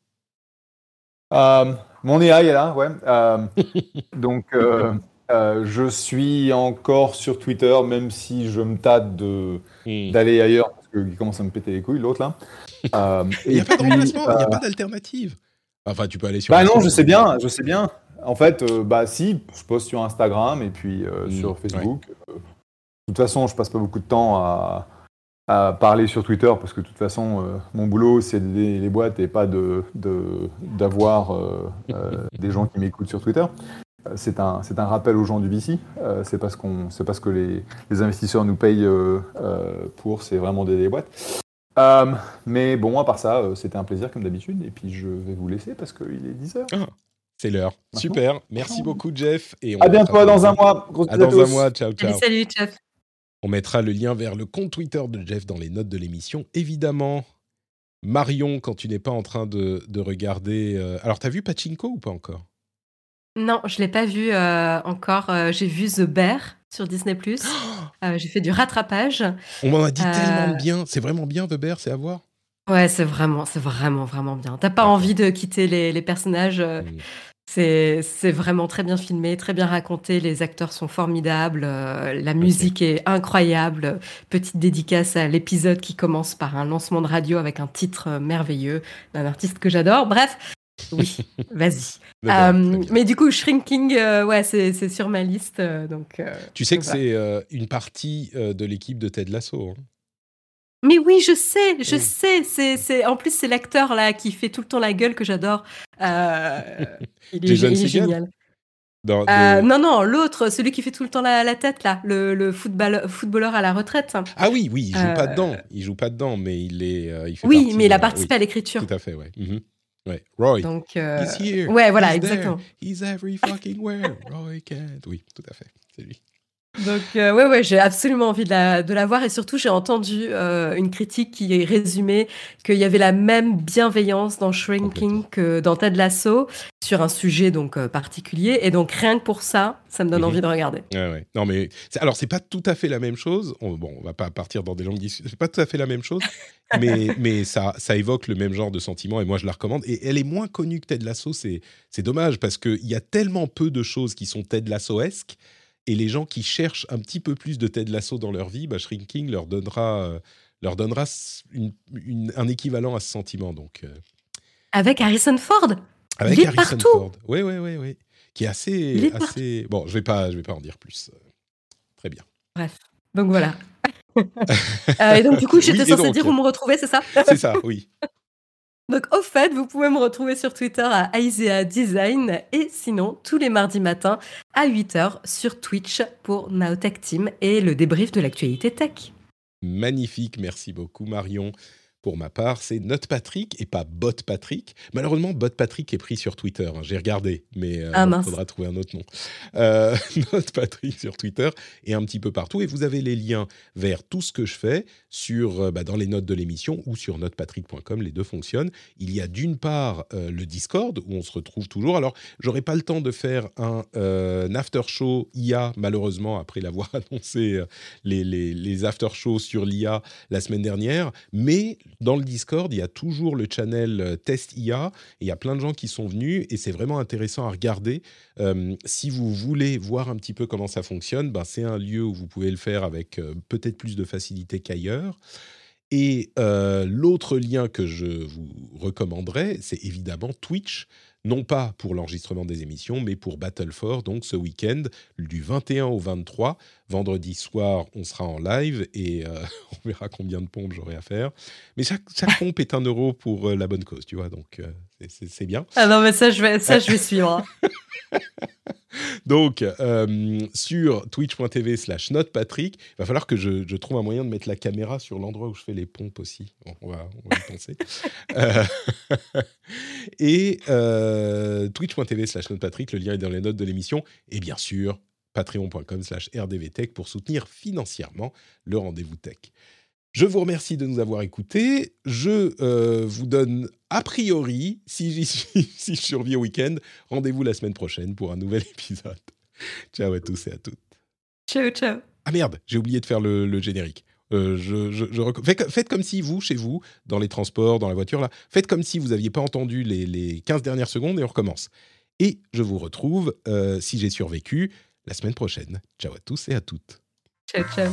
S3: Euh, mon AI est là, ouais. Euh, donc, euh, je suis encore sur Twitter, même si je me tâte de, hmm. d'aller ailleurs, parce qu'il commence à me péter les couilles, l'autre là.
S1: il n'y a pas de remplacement, il n'y a pas d'alternative. Enfin, tu peux aller sur.
S3: Bah non, je sais bien, je sais bien. En fait, bah si, je poste sur Instagram et puis hmm. sur Facebook. de toute façon, je passe pas beaucoup de temps à, à parler sur Twitter parce que de toute façon, euh, mon boulot, c'est d'aider les boîtes et pas d'avoir de, euh, euh, des gens qui m'écoutent sur Twitter. C'est un, un rappel aux gens du VC. c'est parce, qu'on, parce que les, les, investisseurs nous payent pour, c'est vraiment d'aider les boîtes. Mais bon, à part ça, c'était un plaisir comme d'habitude. Et puis je vais vous laisser parce qu'il est 10h.
S1: Ah, c'est l'heure. Super. Merci beaucoup, Jeff.
S3: Et on à bientôt, dans un mois.
S1: à dans un mois. Ciao, ciao.
S2: salut Jeff.
S1: On mettra le lien vers le compte Twitter de Jeff dans les notes de l'émission, évidemment. Marion, quand tu n'es pas en train de, regarder... Euh, alors, t'as vu Pachinko ou pas encore?
S2: Non, je l'ai pas vu euh, encore. Euh, j'ai vu The Bear sur Disney+. j'ai fait du rattrapage.
S1: On m'en a dit tellement bien. C'est vraiment bien, The Bear, c'est à voir?
S2: Ouais, c'est vraiment, c'est vraiment, vraiment bien. T'as pas envie de quitter les, personnages. Mmh. C'est vraiment très bien filmé, très bien raconté. Les acteurs sont formidables. Euh, la musique est incroyable. Petite dédicace à l'épisode qui commence par un lancement de radio avec un titre euh, merveilleux d'un artiste que j'adore. Bref, oui, vas-y. Euh, mais du coup, Shrinking, ouais, c'est sur ma liste. donc,
S1: tu sais que c'est une partie de l'équipe de Ted Lasso. Hein.
S2: Mais oui, je sais, je sais. C'est, en plus, c'est l'acteur là qui fait tout le temps la gueule que j'adore. Euh, il est, génial. Euh, non, non, l'autre, celui qui fait tout le temps la, tête, là, le, le footballeur à la retraite.
S1: Ah oui, oui, il joue pas dedans. Euh, il joue pas dedans, mais il est. il fait
S2: oui, mais il a participé à l'écriture.
S1: Tout à fait, ouais. Mhm. Ouais. Roy.
S2: Donc, He's here. Ouais, voilà, exactement.
S1: He's every fucking where. Roy can't. Oui, tout à fait. C'est lui.
S2: Donc, euh, ouais, ouais, j'ai absolument envie de la, de la voir. Et surtout, j'ai entendu euh, une critique qui résumait qu'il y avait la même bienveillance dans Shrinking que dans Ted Lasso sur un sujet donc euh, particulier. Et donc, rien que pour ça, ça me donne mhm. envie de regarder.
S1: Ouais, ouais. Non, mais alors, c'est pas tout à fait la même chose. bon, on va pas partir dans des longues discussions. C'est pas tout à fait la même chose, mais, mais ça, ça évoque le même genre de sentiment. Et moi, je la recommande. Et elle est moins connue que Ted Lasso. C'est dommage parce qu'il y a tellement peu de choses qui sont Ted Lasso-esques et les gens qui cherchent un petit peu plus de Ted Lasso dans leur vie, bah, Shrinking leur donnera, euh, leur donnera un équivalent à ce sentiment. Donc, euh.
S2: Avec Harrison Ford
S1: Avec Harrison Ford. Oui, oui, oui, oui. Qui est assez. assez... Bon, je ne vais, pas, je vais pas en dire plus. Très bien.
S2: Bref. Donc voilà. Euh, et donc, du coup, j'étais censé dire où me retrouver, c'est ça?
S1: C'est ça, oui.
S2: Donc, au fait, vous pouvez me retrouver sur Twitter à Isaiah Design et sinon, tous les mardis matins à 8h sur Twitch pour Naotech Team et le débrief de l'actualité tech.
S1: Magnifique, merci beaucoup Marion. Pour ma part, c'est Note Patrick et pas Bot Patrick. Malheureusement, Bot Patrick est pris sur Twitter. Hein. J'ai regardé, mais euh, ah, il faudra trouver un autre nom. Euh, Note Patrick sur Twitter et un petit peu partout. Et vous avez les liens vers tout ce que je fais sur, euh, bah, dans les notes de l'émission ou sur notepatrick.com. Les deux fonctionnent. Il y a d'une part le Discord où on se retrouve toujours. Alors, j'aurai pas le temps de faire un, after show IA, malheureusement, après l'avoir annoncé les, les, les after shows sur l'IA la semaine dernière. Mais dans le Discord, il y a toujours le channel euh, Test IA. Et il y a plein de gens qui sont venus et c'est vraiment intéressant à regarder. Euh, si vous voulez voir un petit peu comment ça fonctionne, ben c'est un lieu où vous pouvez le faire avec euh, peut-être plus de facilité qu'ailleurs. Et l'autre lien que je vous recommanderais, c'est évidemment Twitch non pas pour l'enregistrement des émissions, mais pour Battle for, donc ce week-end, du 21 au 23. Vendredi soir, on sera en live et euh, on verra combien de pompes j'aurai à faire. Mais chaque, chaque pompe est un euro pour euh, la bonne cause, tu vois, donc euh, c'est bien.
S2: Ah non, mais ça, je vais, ça, je vais suivre.
S1: Donc, euh, sur twitch.tv slash notepatrick, il va falloir que je, je, trouve un moyen de mettre la caméra sur l'endroit où je fais les pompes aussi. Bon, on, va, on va y penser. euh, et euh, twitch.tv slash notepatrick, le lien est dans les notes de l'émission. Et bien sûr, patreon.com slash rdvtech pour soutenir financièrement le rendez-vous tech. Je vous remercie de nous avoir écoutés. Je euh, vous donne, a priori, si, j'y suis, si je survis au week-end, rendez-vous la semaine prochaine pour un nouvel épisode. Ciao à tous et à toutes.
S2: Ciao, ciao.
S1: Ah merde, j'ai oublié de faire le, le générique. Euh, je, je, je rec... faites, faites, comme si vous, chez vous, dans les transports, dans la voiture, là, faites comme si vous n'aviez pas entendu les, les 15 dernières secondes et on recommence. Et je vous retrouve, euh, si j'ai survécu, la semaine prochaine. Ciao à tous et à toutes.
S2: Ciao, ciao.